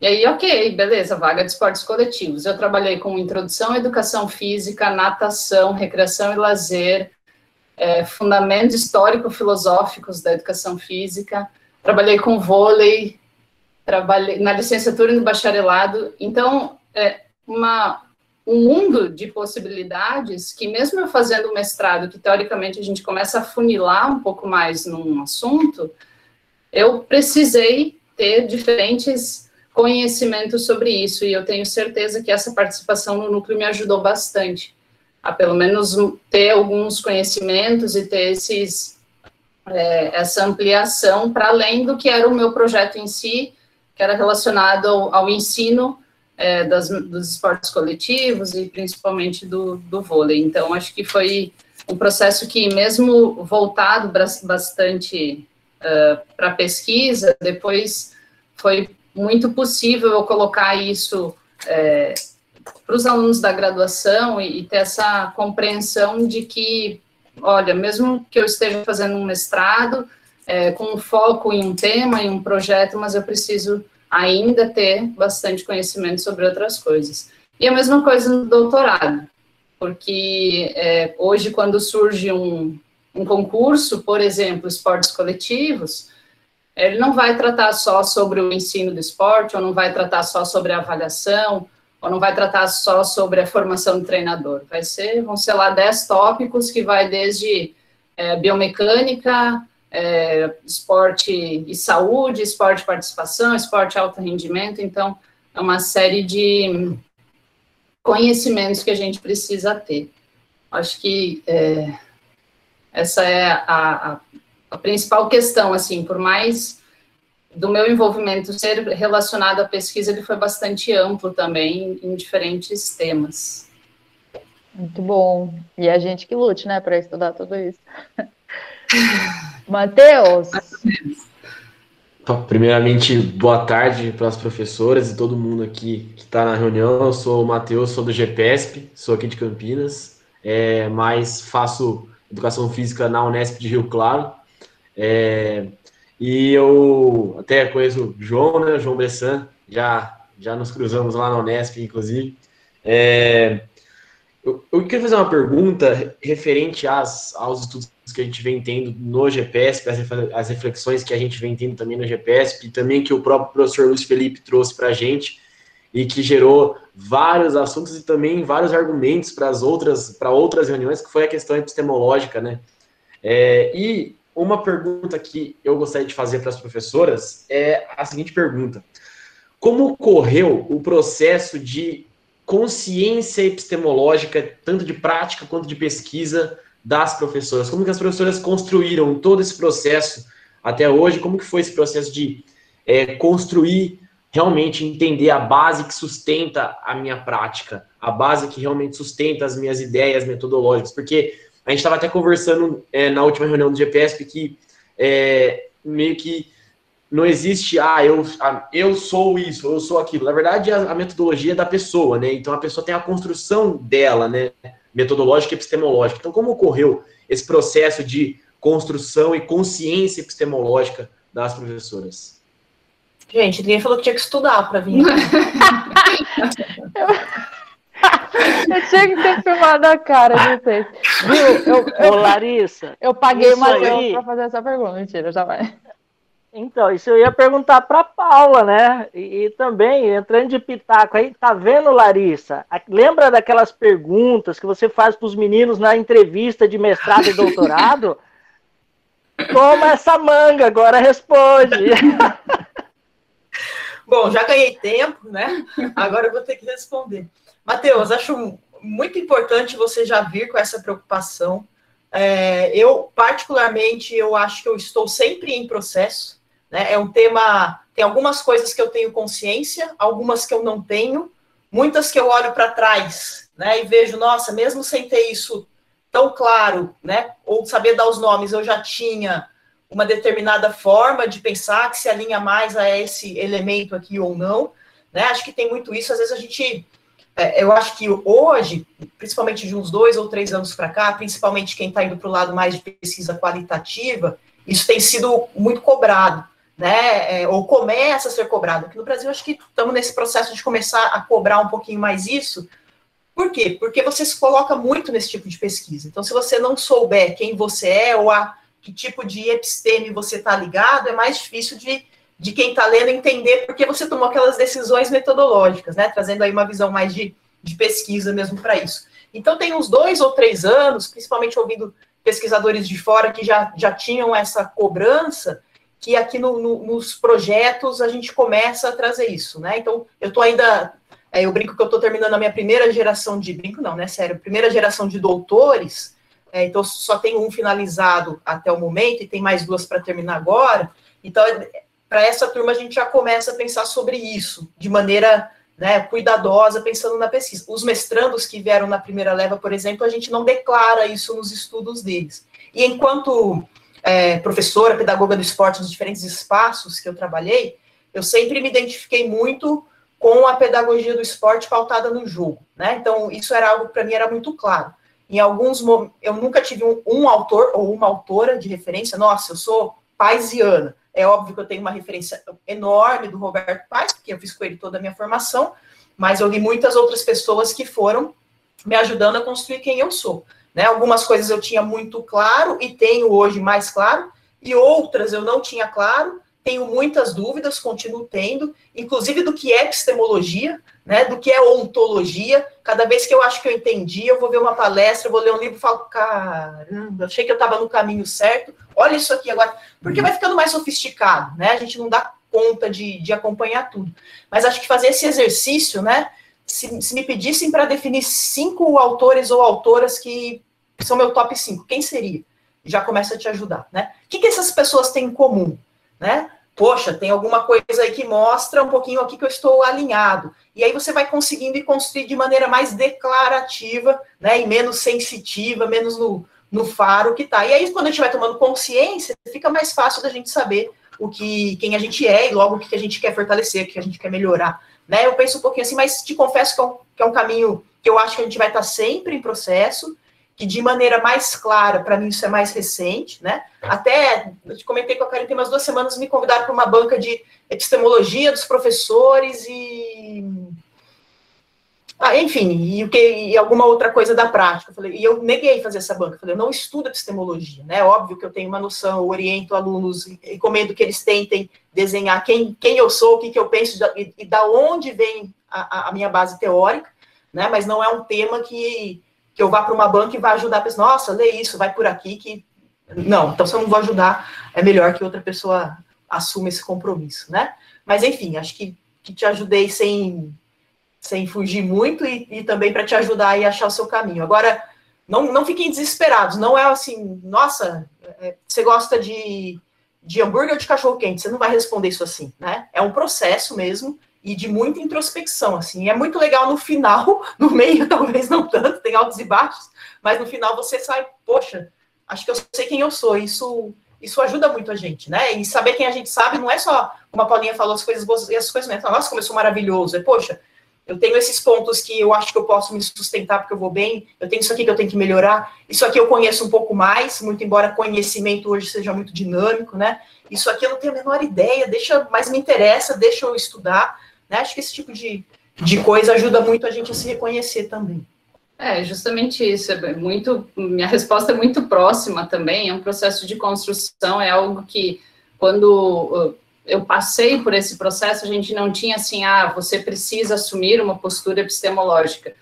E aí, ok, beleza, vaga de esportes coletivos. Eu trabalhei com introdução à educação física, natação, recreação e lazer, é, fundamentos histórico-filosóficos da educação física, trabalhei com vôlei, trabalhei na licenciatura e no bacharelado. Então, é uma, um mundo de possibilidades que, mesmo eu fazendo mestrado, que teoricamente a gente começa a funilar um pouco mais num assunto, eu precisei ter diferentes conhecimentos sobre isso, e eu tenho certeza que essa participação no núcleo me ajudou bastante a pelo menos ter alguns conhecimentos e ter esses, é, essa ampliação para além do que era o meu projeto em si, que era relacionado ao, ao ensino é, das, dos esportes coletivos e principalmente do, do vôlei. Então, acho que foi um processo que, mesmo voltado bastante uh, para pesquisa, depois foi muito possível eu colocar isso é, para os alunos da graduação e, e ter essa compreensão de que, olha, mesmo que eu esteja fazendo um mestrado, é, com foco em um tema, em um projeto, mas eu preciso ainda ter bastante conhecimento sobre outras coisas. E a mesma coisa no doutorado, porque é, hoje, quando surge um, um concurso, por exemplo, esportes coletivos, ele não vai tratar só sobre o ensino do esporte, ou não vai tratar só sobre a avaliação, ou não vai tratar só sobre a formação do treinador. Vai ser, vão ser lá 10 tópicos que vai desde é, biomecânica, é, esporte e saúde, esporte e participação, esporte alto rendimento. Então, é uma série de conhecimentos que a gente precisa ter. Acho que é, essa é a, a, a principal questão, assim, por mais do meu envolvimento ser relacionado à pesquisa, ele foi bastante amplo também, em diferentes temas. Muito bom. E a gente que lute, né, para estudar tudo isso. Matheus. Primeiramente, boa tarde para as professoras e todo mundo aqui que está na reunião. Eu sou o Matheus, sou do GPESP, sou aqui de Campinas, é, mas faço educação física na Unesp de Rio Claro. É, e eu até conheço o João, né? João Bressan, já, já nos cruzamos lá na Unesp, inclusive. É, eu, eu, queria fazer uma pergunta referente às, aos estudos que a gente vem tendo no GPSP, as, reflexões que a gente vem tendo também no GPSP, e também que o próprio professor Luiz Felipe trouxe para a gente, e que gerou vários assuntos e também vários argumentos para as outras, para outras reuniões, que foi a questão epistemológica, né? É, e uma pergunta que eu gostaria de fazer para as professoras é a seguinte pergunta: Como ocorreu o processo de consciência epistemológica, tanto de prática quanto de pesquisa, das professoras? Como que as professoras construíram todo esse processo até hoje? Como que foi esse processo de é, construir, realmente entender a base que sustenta a minha prática, a base que realmente sustenta as minhas ideias metodológicas? Porque a gente estava até conversando é, na última reunião do GPSP que é, meio que não existe, ah, eu, eu sou isso, eu sou aquilo. Na verdade, a, a, metodologia é da pessoa, né? Então a pessoa tem a construção dela, né? Metodológica e epistemológica. Então, como ocorreu esse processo de construção e consciência epistemológica das professoras? Gente, ninguém falou que tinha que estudar para vir. Eu tinha que ter filmado a cara de vocês. Viu? Eu, eu, Ô, Larissa. Eu paguei o Matheus para fazer essa pergunta. Mentira, já vai. Então, isso eu ia perguntar para Paula, né? E, e, também, entrando de pitaco aí, tá vendo, Larissa? Lembra daquelas perguntas que você faz para os meninos na entrevista de mestrado e doutorado? Toma essa manga, agora responde. Bom, já ganhei tempo, né? Agora eu vou ter que responder. Matheus, acho muito importante você já vir com essa preocupação. É, eu, particularmente, eu acho que eu estou sempre em processo, Né? É um tema, tem algumas coisas que eu tenho consciência, algumas que eu não tenho, muitas que eu olho para trás, né, e vejo, nossa, mesmo sem ter isso tão claro, né, ou saber dar os nomes, eu já tinha uma determinada forma de pensar que se alinha mais a esse elemento aqui ou não, né? Acho que tem muito isso. Às vezes a gente, é, eu acho que hoje, principalmente de uns dois ou três anos para cá, principalmente quem está indo para o lado mais de pesquisa qualitativa, isso tem sido muito cobrado, né? É, ou começa a ser cobrado. Aqui no Brasil, acho que estamos nesse processo de começar a cobrar um pouquinho mais isso. Por quê? Porque você se coloca muito nesse tipo de pesquisa. Então, se você não souber quem você é ou a que tipo de episteme você está ligado, é mais difícil de, de quem está lendo entender porque você tomou aquelas decisões metodológicas, né? Trazendo aí uma visão mais de, de pesquisa mesmo para isso. Então, tem uns dois ou três anos, principalmente ouvindo pesquisadores de fora que já, já tinham essa cobrança, que aqui no, no, nos projetos a gente começa a trazer isso, né? Então, eu estou ainda. É, eu brinco que eu estou terminando a minha primeira geração de. Brinco, não, né? Sério, primeira geração de doutores é, então, só tem um finalizado até o momento e tem mais duas para terminar agora. Então, para essa turma, a gente já começa a pensar sobre isso, de maneira né, cuidadosa, pensando na pesquisa. Os mestrandos que vieram na primeira leva, por exemplo, a gente não declara isso nos estudos deles. E enquanto é, professora, pedagoga do esporte nos diferentes espaços que eu trabalhei, eu sempre me identifiquei muito com a pedagogia do esporte pautada no jogo, né? Então, isso era algo para mim era muito claro. Em alguns momentos, eu nunca tive um, um, autor ou uma autora de referência. Nossa, eu sou paisiana. É óbvio que eu tenho uma referência enorme do Roberto Paes, porque eu fiz com ele toda a minha formação, mas eu li muitas outras pessoas que foram me ajudando a construir quem eu sou. Né? Algumas coisas eu tinha muito claro e tenho hoje mais claro, e outras eu não tinha claro, tenho muitas dúvidas, continuo tendo, inclusive do que é epistemologia, né, do que é ontologia. Cada vez que eu acho que eu entendi, eu vou ver uma palestra, vou ler um livro e falo, caramba, achei que eu estava no caminho certo, olha isso aqui agora. Porque vai ficando mais sofisticado, né? A gente não dá conta de, de acompanhar tudo. Mas acho que fazer esse exercício, né? Se, se me pedissem para definir cinco autores ou autoras que são meu top cinco, quem seria? Já começa a te ajudar, né? O que, que essas pessoas têm em comum, né? poxa, tem alguma coisa aí que mostra um pouquinho aqui que eu estou alinhado. E aí você vai conseguindo ir construir de maneira mais declarativa, né, e menos sensitiva, menos no, no faro que tá. E aí, quando a gente vai tomando consciência, fica mais fácil da gente saber o que, quem a gente é e logo o que a gente quer fortalecer, o que a gente quer melhorar. Né? Eu penso um pouquinho assim, mas te confesso que é um, que é um caminho que eu acho que a gente vai estar sempre em processo, que de maneira mais clara, para mim isso é mais recente, né? Até, eu te comentei com a Karen, tem umas duas semanas, me convidaram para uma banca de epistemologia dos professores e... Ah, enfim, e, o que, e alguma outra coisa da prática. Eu falei, e eu neguei fazer essa banca. Eu falei, eu não estudo epistemologia, né? Óbvio que eu tenho uma noção, eu oriento alunos recomendo que eles tentem desenhar quem, quem eu sou, o que, que eu penso e, e da onde vem a, a minha base teórica, né? Mas não é um tema que que eu vá para uma banca e vá ajudar a pessoa, nossa, lê isso, vai por aqui, que. Não, então se eu não vou ajudar, é melhor que outra pessoa assuma esse compromisso, né? Mas enfim, acho que, que te ajudei sem, sem fugir muito e, e também para te ajudar a achar o seu caminho. Agora, não, não fiquem desesperados, não é assim, nossa, é, você gosta de, de hambúrguer ou de cachorro quente? Você não vai responder isso assim, né? É um processo mesmo e de muita introspecção, assim. É muito legal no final, no meio talvez não tanto, tem altos e baixos, mas no final você sai, poxa, acho que eu sei quem eu sou. Isso isso ajuda muito a gente, né? E saber quem a gente sabe não é só, como a Paulinha falou, as coisas boas e as coisas ruins. Nossa, como eu sou maravilhoso. É, poxa, eu tenho esses pontos que eu acho que eu posso me sustentar porque eu vou bem, eu tenho isso aqui que eu tenho que melhorar, isso aqui eu conheço um pouco mais, muito embora conhecimento hoje seja muito dinâmico, né? Isso aqui eu não tenho a menor ideia, deixa, mas me interessa, deixa eu estudar. Né? Acho que esse tipo de, de coisa ajuda muito a gente a se reconhecer também. É, justamente isso. É muito, minha resposta é muito próxima também. É um processo de construção, é algo que, quando uh, eu passei por esse processo, a gente não tinha assim, ah, você precisa assumir uma postura epistemológica.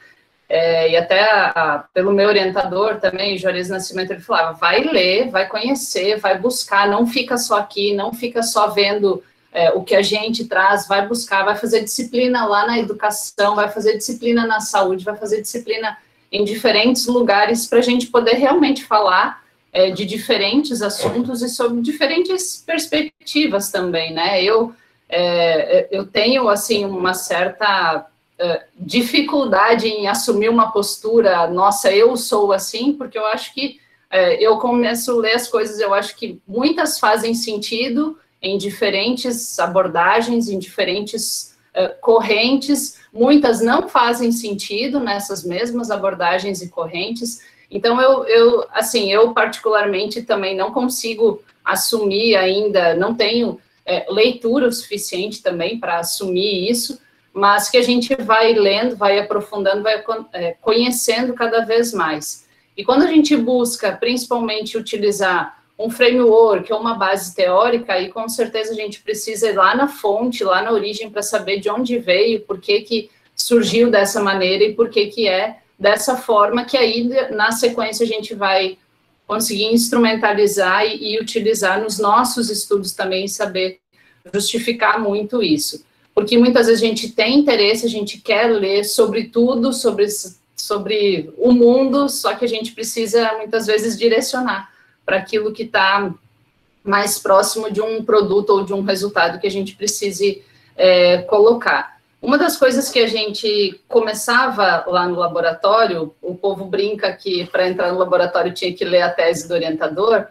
É, e até a, a, pelo meu orientador também, Juarez Nascimento, ele falava: vai ler, vai conhecer, vai buscar, não fica só aqui, não fica só vendo é, o que a gente traz, vai buscar, vai fazer disciplina lá na educação, vai fazer disciplina na saúde, vai fazer disciplina em diferentes lugares para a gente poder realmente falar é, de diferentes assuntos e sobre diferentes perspectivas também, né? Eu, é, eu tenho, assim, uma certa é, dificuldade em assumir uma postura, nossa, eu sou assim, porque eu acho que é, eu começo a ler as coisas, eu acho que muitas fazem sentido em diferentes abordagens, em diferentes é, correntes, muitas não fazem sentido nessas mesmas abordagens e correntes, então, eu, eu, assim, eu particularmente também não consigo assumir ainda, não tenho é, leitura o suficiente também para assumir isso, mas que a gente vai lendo, vai aprofundando, vai é, conhecendo cada vez mais. E quando a gente busca, principalmente, utilizar um framework ou uma base teórica, aí com certeza a gente precisa ir lá na fonte, lá na origem, para saber de onde veio, por que, que surgiu dessa maneira e por que, que é dessa forma que aí, na sequência, a gente vai conseguir instrumentalizar e, e utilizar nos nossos estudos também, saber justificar muito isso. Porque muitas vezes a gente tem interesse, a gente quer ler sobre tudo, sobre, sobre o mundo, só que a gente precisa, muitas vezes, direcionar para aquilo que está mais próximo de um produto ou de um resultado que a gente precise é, colocar. Uma das coisas que a gente começava lá no laboratório, o povo brinca que para entrar no laboratório tinha que ler a tese do orientador,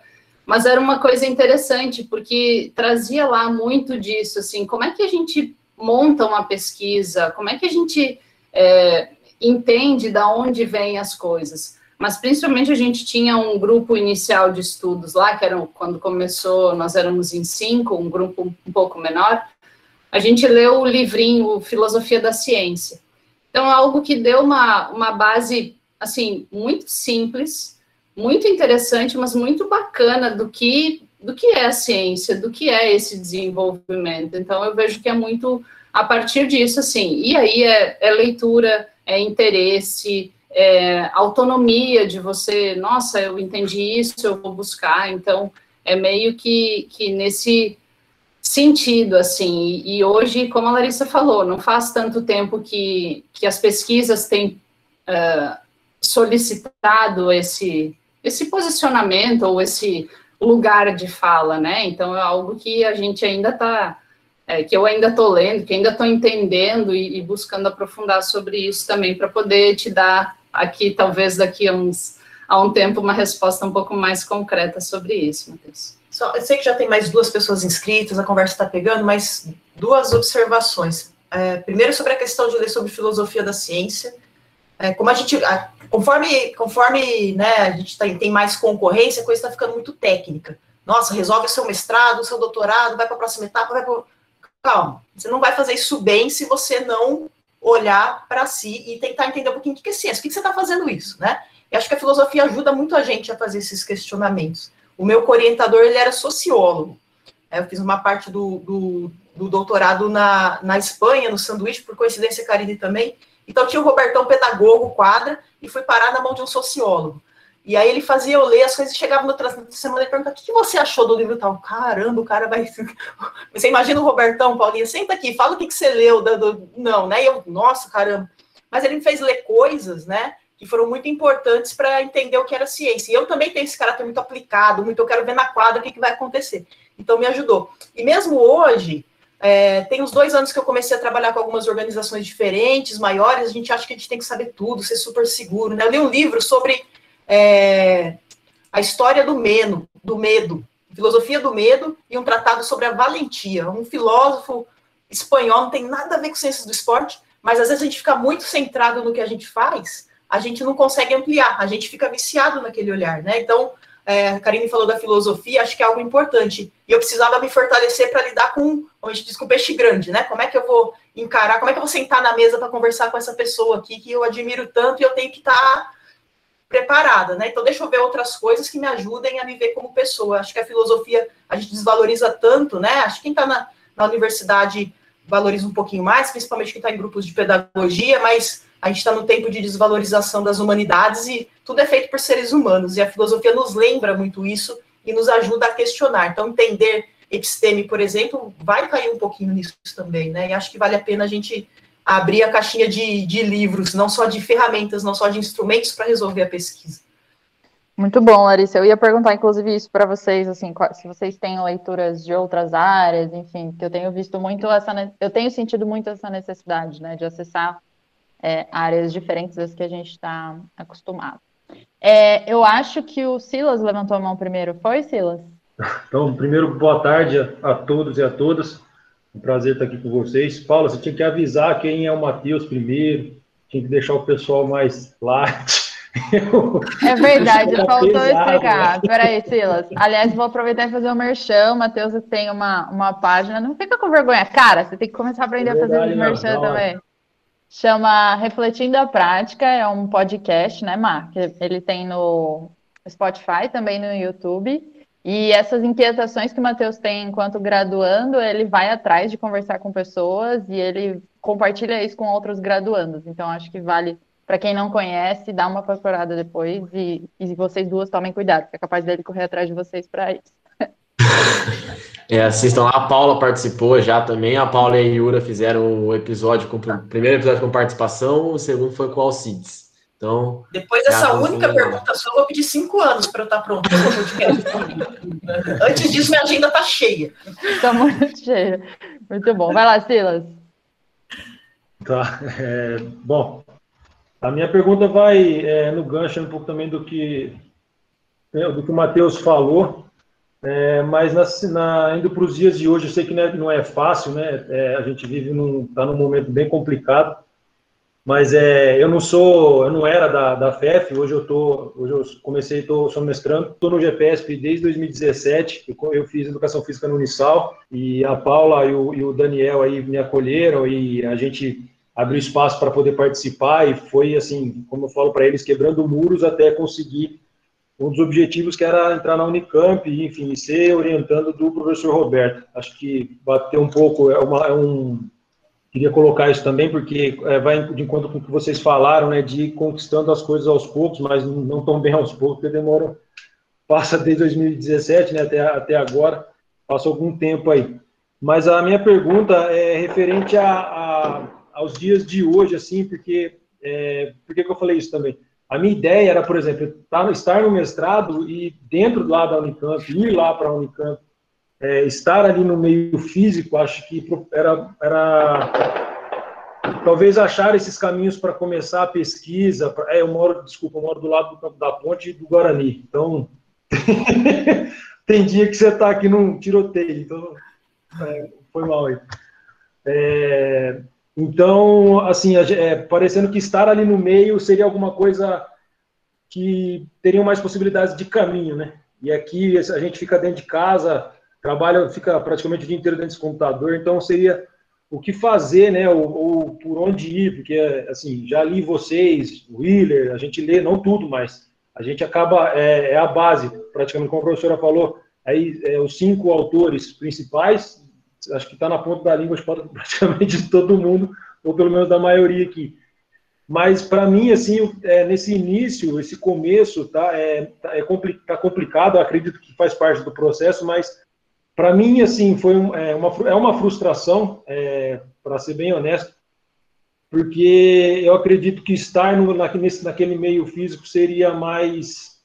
mas era uma coisa interessante, porque trazia lá muito disso, assim, como é que a gente monta uma pesquisa, como é que a gente é, entende da onde vêm as coisas. Mas principalmente a gente tinha um grupo inicial de estudos lá, que era quando começou, nós éramos em cinco, um grupo um pouco menor, a gente leu o livrinho Filosofia da Ciência. Então, é algo que deu uma, uma base, assim, muito simples, muito interessante, mas muito bacana do que, do que é a ciência, do que é esse desenvolvimento. Então, eu vejo que é muito a partir disso, assim. E aí é, é leitura, é interesse, é autonomia de você, nossa, eu entendi isso, eu vou buscar. Então, é meio que, que nesse sentido, assim, e hoje, como a Larissa falou, não faz tanto tempo que, que as pesquisas têm uh, solicitado esse, esse posicionamento ou esse lugar de fala, né, então é algo que a gente ainda está, é, que eu ainda estou lendo, que ainda estou entendendo e, e, buscando aprofundar sobre isso também, para poder te dar aqui, talvez daqui a uns, a um tempo, uma resposta um pouco mais concreta sobre isso, Matheus. Só, eu sei que já tem mais duas pessoas inscritas, a conversa está pegando, mas duas observações. É, primeiro, sobre a questão de ler sobre filosofia da ciência. É, como a gente, a, conforme, conforme né, a gente tá, tem mais concorrência, a coisa está ficando muito técnica. Nossa, resolve seu mestrado, seu doutorado, vai para a próxima etapa, vai para. Calma, você não vai fazer isso bem se você não olhar para si e tentar entender um pouquinho o que é ciência, por que você está fazendo isso, né? Eu acho que a filosofia ajuda muito a gente a fazer esses questionamentos. O meu orientador, ele era sociólogo. É, eu fiz uma parte do, do, do, doutorado na, na Espanha, no sanduíche, por coincidência, Carine também. Então, tinha o Robertão Pedagogo, quadra, e fui parar na mão de um sociólogo. E aí ele fazia eu ler as coisas e chegava no outra semana e perguntava, o que, que você achou do livro tal? Caramba, o cara vai... Você imagina o Robertão, Paulinha, senta aqui, fala o que, que você leu. Do... Não, né? E eu, nossa, caramba. Mas ele me fez ler coisas, né? que foram muito importantes para entender o que era ciência. E eu também tenho esse caráter muito aplicado, muito eu quero ver na quadra o que, que vai acontecer. Então me ajudou. E mesmo hoje, é, tem uns dois anos que eu comecei a trabalhar com algumas organizações diferentes, maiores, a gente acha que a gente tem que saber tudo, ser super seguro. Né? Eu li um livro sobre é, a história do medo, do medo, filosofia do medo, e um tratado sobre a valentia. Um filósofo espanhol, não tem nada a ver com ciências do esporte, mas às vezes a gente fica muito centrado no que a gente faz a gente não consegue ampliar, a gente fica viciado naquele olhar, né? Então, é, a Karine falou da filosofia, acho que é algo importante. E eu precisava me fortalecer para lidar com, a gente diz, com peixe grande, né? Como é que eu vou encarar, como é que eu vou sentar na mesa para conversar com essa pessoa aqui que eu admiro tanto e eu tenho que estar tá preparada, né? Então, deixa eu ver outras coisas que me ajudem a me ver como pessoa. Acho que a filosofia a gente desvaloriza tanto, né? Acho que quem está na, na universidade valoriza um pouquinho mais, principalmente quem está em grupos de pedagogia, mas a gente está no tempo de desvalorização das humanidades e tudo é feito por seres humanos. E a filosofia nos lembra muito isso e nos ajuda a questionar. Então, entender episteme, por exemplo, vai cair um pouquinho nisso também, né? E acho que vale a pena a gente abrir a caixinha de, de livros, não só de ferramentas, não só de instrumentos para resolver a pesquisa. Muito bom, Larissa. Eu ia perguntar, inclusive, isso para vocês, assim, se vocês têm leituras de outras áreas, enfim, que eu tenho visto muito essa, eu tenho sentido muito essa necessidade, né, de acessar é, áreas diferentes das que a gente está acostumado. É, eu acho que o Silas levantou a mão primeiro, foi, Silas? Então, primeiro, boa tarde a, a todos e a todas. Um prazer estar aqui com vocês. Paulo, você tinha que avisar quem é o Matheus primeiro, tinha que deixar o pessoal mais light. É verdade, faltou pesado, explicar. Né? Peraí, Silas. Aliás, vou aproveitar e fazer um merchan. O Matheus tem uma, uma página. Não fica com vergonha. Cara, você tem que começar a aprender é verdade, a fazer merchan não, também. Chama Refletindo a Prática, é um podcast, né, Mar? Ele tem no Spotify, também no YouTube. E essas inquietações que o Matheus tem enquanto graduando, ele vai atrás de conversar com pessoas e ele compartilha isso com outros graduandos. Então, acho que vale para quem não conhece, dá uma procurada depois e, e vocês duas tomem cuidado, porque é capaz dele correr atrás de vocês para isso. É, assistam lá, a Paula participou já também, a Paula e a Yura fizeram o episódio, com, o primeiro episódio com participação, o segundo foi com o Alcides. Então, Depois dessa única pergunta só, eu vou pedir cinco anos para eu estar pronto para o podcast. Antes disso, minha agenda está cheia. Está muito cheia. Muito bom. Vai lá, Silas. Tá. É, bom, a minha pergunta vai é, no gancho um pouco também do que, é, do que o Matheus falou, é, mas na, na, indo para os dias de hoje, eu sei que não é, não é fácil, né? É, a gente vive num, tá num momento bem complicado, mas é, eu não sou, eu não era da, da FEF, hoje eu tô, hoje eu comecei, tô, sou mestrando, estou no GPSP desde 2017, eu, eu, fiz Educação Física no Unisal, e a Paula e o, e o Daniel aí me acolheram, e a gente abriu espaço para poder participar e foi assim, como eu falo para eles, quebrando muros até conseguir um dos objetivos que era entrar na Unicamp e, enfim, ser orientando do professor Roberto. Acho que bater um pouco, é, uma, é um... Queria colocar isso também, porque é, vai de encontro com o que vocês falaram, né, de ir conquistando as coisas aos poucos, mas não tão bem aos poucos, porque demora, passa desde 2017, né, até, até agora, passa algum tempo aí. Mas a minha pergunta é referente a, a aos dias de hoje, assim, porque é, por que eu falei isso também? A minha ideia era, por exemplo, estar no mestrado e dentro lá da Unicamp, ir lá para a Unicamp, é, estar ali no meio físico, acho que era, era talvez achar esses caminhos para começar a pesquisa. Pra, é, eu moro, desculpa, eu moro do lado do campo da ponte do Guarani, então tem dia que você está aqui num tiroteio, então é, foi mal aí. É, então, assim, é, parecendo que estar ali no meio seria alguma coisa que teria mais possibilidades de caminho, né? E aqui a gente fica dentro de casa, trabalha, fica praticamente o dia inteiro dentro desse computador, então seria o que fazer, né? Ou, ou por onde ir, porque, assim, já li vocês, o Wheeler, a gente lê, não tudo, mas a gente acaba, é, é a base, praticamente, como a professora falou, aí é, os cinco autores principais, acho que está na ponta da língua praticamente de todo mundo, ou pelo menos da maioria aqui. Mas para mim, assim, é, nesse início, esse começo, tá, é, tá, é compli tá complicado, acredito que faz parte do processo, mas para mim, assim, foi é, uma, é uma frustração, é, para ser bem honesto, porque eu acredito que estar no, naquele, naquele meio físico seria mais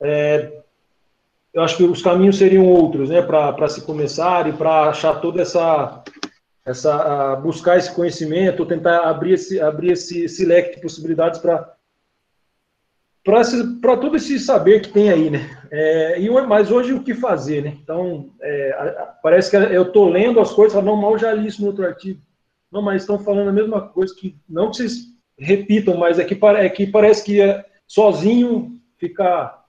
é, eu acho que os caminhos seriam outros, né, para se começar e para achar toda essa essa buscar esse conhecimento, tentar abrir esse abrir esse, esse leque de possibilidades para para todo esse saber que tem aí, né? É, e mas hoje o que fazer, né? Então é, parece que eu estou lendo as coisas, não mal já li isso no outro artigo, não, mas estão falando a mesma coisa que não que vocês repitam, mas é que, é que parece que é, sozinho ficar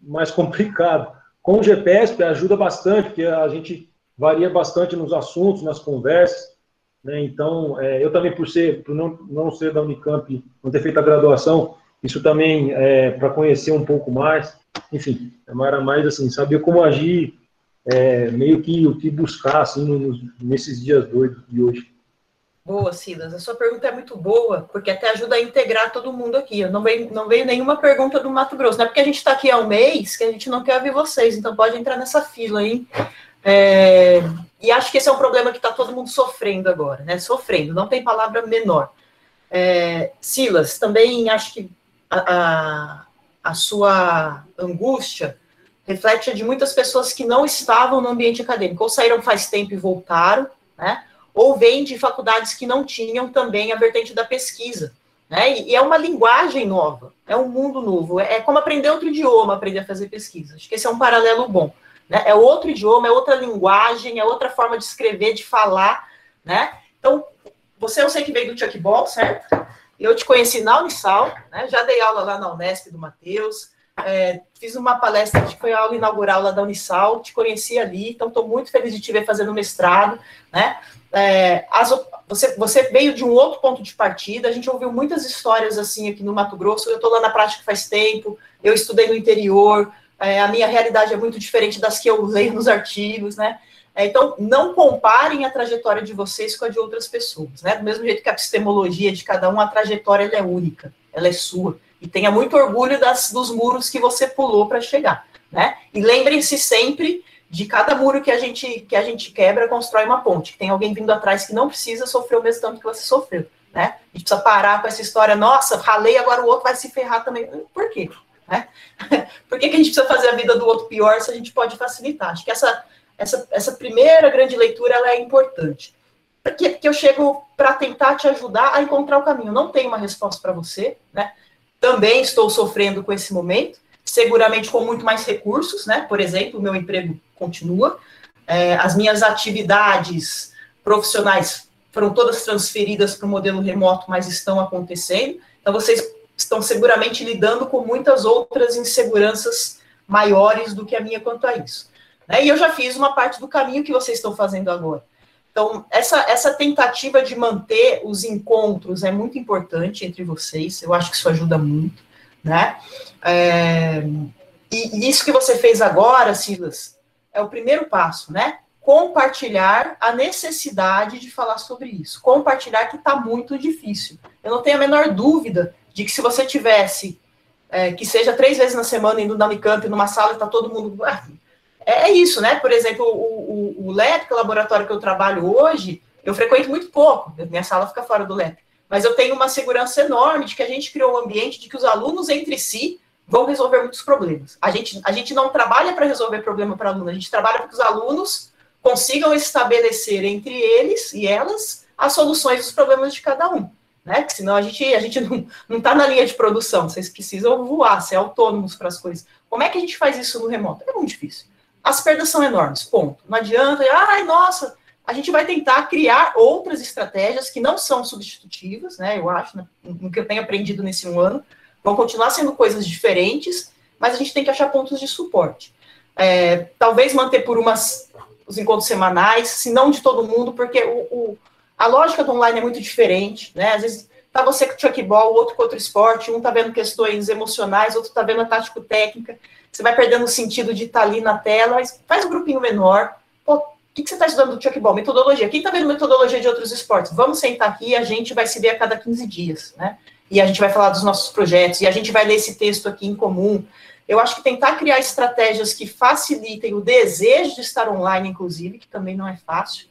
mais complicado. Com o GPS ajuda bastante, porque a gente varia bastante nos assuntos, nas conversas. Né? Então, é, eu também, por ser, por não, não ser da Unicamp, não ter feito a graduação, isso também é para conhecer um pouco mais. Enfim, era mais assim, saber como agir, é, meio que o que buscar assim, nos, nesses dias doidos de hoje. Boa, Silas. A sua pergunta é muito boa, porque até ajuda a integrar todo mundo aqui. Eu não veio, não veio nenhuma pergunta do Mato Grosso. Não é porque a gente está aqui há um mês que a gente não quer ouvir vocês, então pode entrar nessa fila aí. É, e acho que esse é um problema que está todo mundo sofrendo agora, né? Sofrendo, não tem palavra menor. É, Silas, também acho que a, a, sua angústia reflete a de muitas pessoas que não estavam no ambiente acadêmico, ou saíram faz tempo e voltaram, né? Ou vêm de faculdades que não tinham também a vertente da pesquisa. Né? E, é uma linguagem nova, é um mundo novo. É, é como aprender outro idioma, aprender a fazer pesquisa. Acho que esse é um paralelo bom. Né? É outro idioma, é outra linguagem, é outra forma de escrever, de falar. Né? Então, você eu sei que veio do Chuck Ball, certo? Eu te conheci na Unisal, né? já dei aula lá na Unesp do Matheus, é, fiz uma palestra que foi a aula inaugural lá da Unisal, te conheci ali, então estou muito feliz de te ver fazendo mestrado, né? É, as, você, você veio de um outro ponto de partida, a gente ouviu muitas histórias assim aqui no Mato Grosso, eu estou lá na prática faz tempo, eu estudei no interior, é, a minha realidade é muito diferente das que eu leio nos artigos, né? É, então, não comparem a trajetória de vocês com a de outras pessoas, né? Do mesmo jeito que a epistemologia de cada um, a trajetória é única, ela é sua. E tenha muito orgulho das, dos muros que você pulou para chegar, né? E lembrem-se sempre de cada muro que a gente que a gente quebra, constrói uma ponte. Tem alguém vindo atrás que não precisa sofrer o mesmo tanto que você sofreu, né? A gente precisa parar com essa história, nossa, ralei, agora o outro vai se ferrar também. Por quê? Né? Por que, que a gente precisa fazer a vida do outro pior se a gente pode facilitar? Acho que essa, essa, essa primeira grande leitura ela é importante. Porque, porque eu chego para tentar te ajudar a encontrar o caminho. Não tenho uma resposta para você, né? Também estou sofrendo com esse momento, seguramente com muito mais recursos, né? Por exemplo, o meu emprego continua, é, as minhas atividades profissionais foram todas transferidas para o modelo remoto, mas estão acontecendo. Então, vocês estão seguramente lidando com muitas outras inseguranças maiores do que a minha quanto a isso. Né? E eu já fiz uma parte do caminho que vocês estão fazendo agora. Então, essa, essa tentativa de manter os encontros é muito importante entre vocês, eu acho que isso ajuda muito, né? É, e, isso que você fez agora, Silas, é o primeiro passo, né? Compartilhar a necessidade de falar sobre isso. Compartilhar que está muito difícil. Eu não tenho a menor dúvida de que se você tivesse, é, que seja três vezes na semana indo na Unicamp, numa sala, está todo mundo. Ah, é, é isso, né? Por exemplo, o, o, o LEP, que é o laboratório que eu trabalho hoje, eu frequento muito pouco, minha sala fica fora do LEP. Mas eu tenho uma segurança enorme de que a gente criou um ambiente de que os alunos entre si vão resolver muitos problemas. A gente, a gente não trabalha para resolver problema para aluno, a gente trabalha para que os alunos consigam estabelecer entre eles e elas as soluções dos problemas de cada um. Né? Porque senão a gente, a gente não está na linha de produção, vocês precisam voar, ser autônomos para as coisas. Como é que a gente faz isso no remoto? É muito difícil. As perdas são enormes, ponto. Não adianta, ai, nossa, a gente vai tentar criar outras estratégias que não são substitutivas, né? Eu acho, né, no que eu tenho aprendido nesse um ano, vão continuar sendo coisas diferentes, mas a gente tem que achar pontos de suporte. É, talvez manter por umas os encontros semanais, se não de todo mundo, porque o, o, a lógica do online é muito diferente, né? Às vezes tá você com o chuckball, outro com outro esporte, um tá vendo questões emocionais, outro tá vendo a tático técnica você vai perdendo o sentido de estar tá ali na tela, faz um grupinho menor. Pô, o que, você está estudando do chuckball? Metodologia. Quem está vendo metodologia de outros esportes? Vamos sentar aqui e a gente vai se ver a cada 15 dias, né? E a gente vai falar dos nossos projetos, e a gente vai ler esse texto aqui em comum. Eu acho que tentar criar estratégias que facilitem o desejo de estar online, inclusive, que também não é fácil,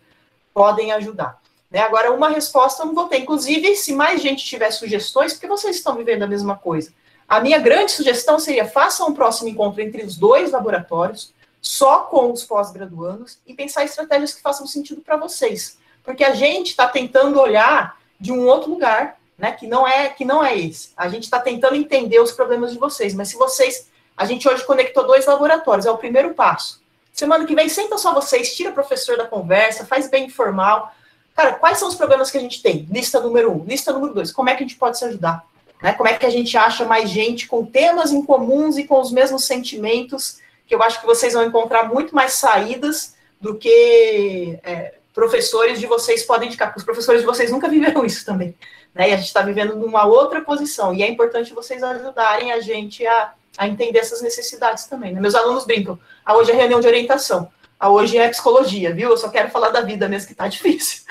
podem ajudar. Né? Agora, uma resposta eu não vou ter. Inclusive, se mais gente tiver sugestões, porque vocês estão vivendo a mesma coisa. A minha grande sugestão seria faça um próximo encontro entre os dois laboratórios, só com os pós-graduandos, e pensar estratégias que façam sentido para vocês. Porque a gente está tentando olhar de um outro lugar, né, que não é que não é esse. A gente está tentando entender os problemas de vocês, mas se vocês, a gente hoje conectou dois laboratórios, é o primeiro passo. Semana que vem senta só vocês, tira o professor da conversa, faz bem informal. Cara, quais são os problemas que a gente tem? Lista número um, lista número dois. Como é que a gente pode se ajudar? Né? Como é que a gente acha mais gente com temas em comuns e com os mesmos sentimentos, que eu acho que vocês vão encontrar muito mais saídas do que é, professores de vocês podem indicar, porque os professores de vocês nunca viveram isso também. Né? E a gente está vivendo numa outra posição, e é importante vocês ajudarem a gente a, a entender essas necessidades também. Né? Meus alunos brincam, ah, hoje é reunião de orientação, ah, hoje é psicologia, viu? Eu só quero falar da vida mesmo, que está difícil.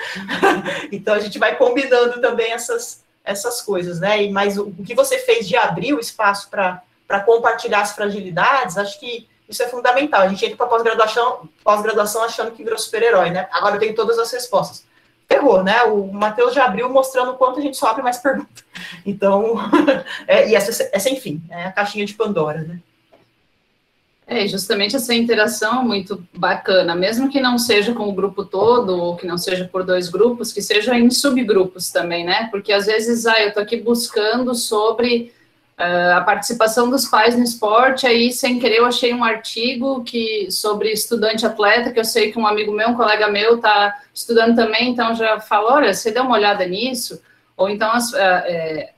então a gente vai combinando também essas, essas coisas, né? E, mas o, o que você fez de abrir o espaço para compartilhar as fragilidades, acho que isso é fundamental. A gente entra para pós-graduação pós -graduação achando que virou super-herói, né? Agora eu tenho todas as respostas. ferrou, né? O Matheus já abriu mostrando o quanto a gente sofre mais perguntas. Então, é, e essa é sem fim, é a caixinha de Pandora, né? É, justamente essa interação muito bacana, mesmo que não seja com o grupo todo, ou que não seja por dois grupos, que seja em subgrupos também, né? Porque às vezes, ah, eu estou aqui buscando sobre uh, a participação dos pais no esporte, aí sem querer eu achei um artigo que sobre estudante atleta, que eu sei que um amigo meu, um colega meu, está estudando também, então já falou, olha, você deu uma olhada nisso? Ou então, as, uh, é,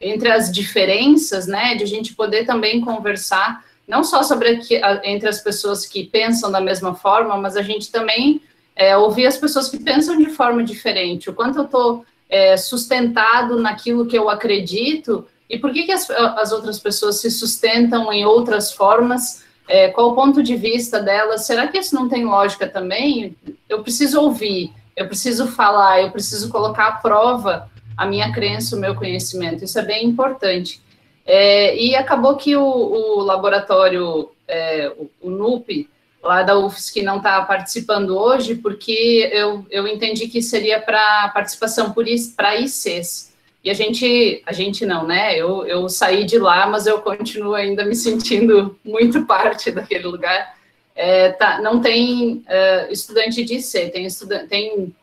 entre as diferenças, né, de a gente poder também conversar não só sobre entre as pessoas que pensam da mesma forma, mas a gente também é, ouvir as pessoas que pensam de forma diferente, o quanto eu estou é, sustentado naquilo que eu acredito e por que, que as, as outras pessoas se sustentam em outras formas, é, qual o ponto de vista delas, será que isso não tem lógica também? Eu preciso ouvir, eu preciso falar, eu preciso colocar à prova a minha crença, o meu conhecimento, isso é bem importante. É, e acabou que o, o laboratório, é, o, o, NUP, lá da UFSC, não está participando hoje, porque eu, eu entendi que seria para participação para ICs. E a gente, a gente não, né? Eu, eu saí de lá, mas eu continuo ainda me sentindo muito parte daquele lugar. É, tá, não tem uh, estudante de IC, tem, estudante, tem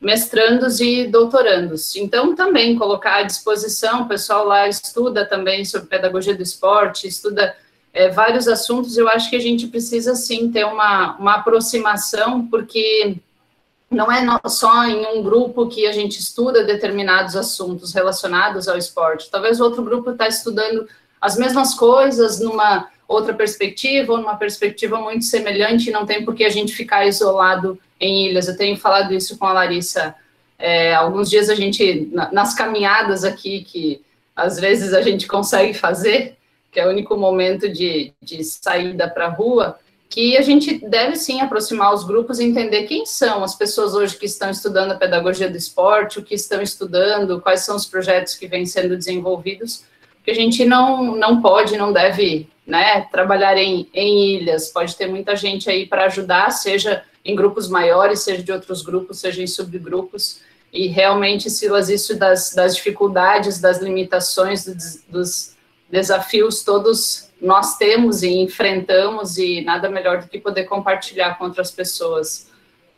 mestrandos e doutorandos. Então, também colocar à disposição, o pessoal lá estuda também sobre pedagogia do esporte, estuda é, vários assuntos, eu acho que a gente precisa, sim, ter uma, uma aproximação, porque não é só em um grupo que a gente estuda determinados assuntos relacionados ao esporte. Talvez outro grupo está estudando as mesmas coisas numa outra perspectiva, ou numa perspectiva muito semelhante, não tem por que a gente ficar isolado em ilhas. Eu tenho falado isso com a Larissa. É, alguns dias a gente, nas caminhadas aqui, que às vezes a gente consegue fazer, que é o único momento de, de saída para a rua, que a gente deve sim aproximar os grupos e entender quem são as pessoas hoje que estão estudando a pedagogia do esporte, o que estão estudando, quais são os projetos que vêm sendo desenvolvidos, que a gente não, não pode, não deve né, trabalhar em, em ilhas, pode ter muita gente aí para ajudar, seja em grupos maiores, seja de outros grupos, seja em subgrupos, e realmente, Silas, isso das, das dificuldades, das limitações, dos, dos desafios, todos nós temos e enfrentamos, e nada melhor do que poder compartilhar com outras pessoas,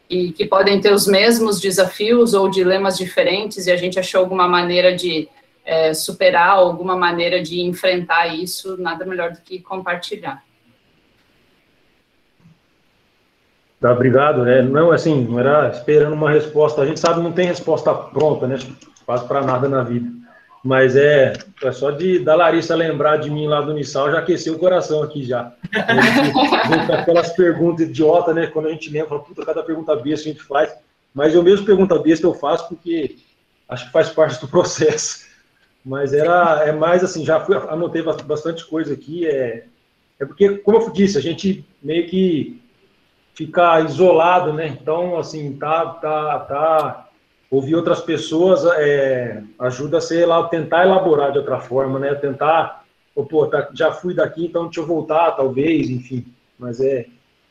e que podem ter os mesmos desafios ou dilemas diferentes, e a gente achou alguma maneira de é, superar, alguma maneira de enfrentar isso, nada melhor do que compartilhar. Tá, obrigado. É, não, assim, não era esperando uma resposta. A gente sabe não tem resposta pronta, né? Quase para nada na vida. Mas é, é só de da Larissa lembrar de mim lá do Unissal, já aqueceu o coração aqui já. Aquelas perguntas idiota, né? Quando a gente lembra, puta, cada pergunta besta a gente faz. Mas eu mesmo pergunta besta eu faço porque acho que faz parte do processo. Mas era, é mais assim, já fui, anotei bastante coisa aqui. É, é porque, como eu disse, a gente meio que ficar isolado, né? Então, assim, tá, tá, tá. Ouvir outras pessoas é, ajuda a ser lá, tentar elaborar de outra forma, né? Tentar, oh, pô, tá, já fui daqui, então deixa eu voltar, talvez, enfim. Mas é,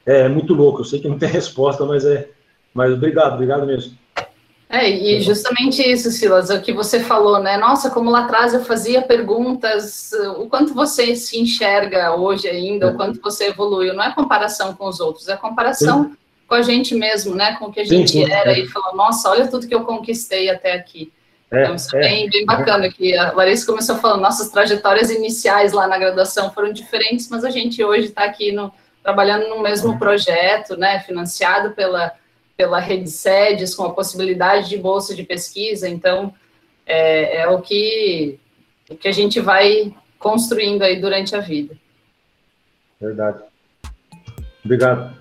é muito louco. Eu sei que não tem resposta, mas é, mas obrigado, obrigado mesmo. É, e justamente isso, Silas, o que você falou, né? Nossa, como lá atrás eu fazia perguntas, o quanto você se enxerga hoje ainda, o quanto você evoluiu. Não é comparação com os outros, é comparação sim. com a gente mesmo, né? Com o que a gente sim, era é. e falar, nossa, olha tudo que eu conquistei até aqui. É, então, isso é bem, bem bacana que a Larissa começou falando, nossas trajetórias iniciais lá na graduação foram diferentes, mas a gente hoje está aqui no, trabalhando no mesmo projeto, né? Financiado pela pela rede sedes, com a possibilidade de bolsa de pesquisa, então é, é o, que, o que a gente vai construindo aí durante a vida. Verdade. Obrigado.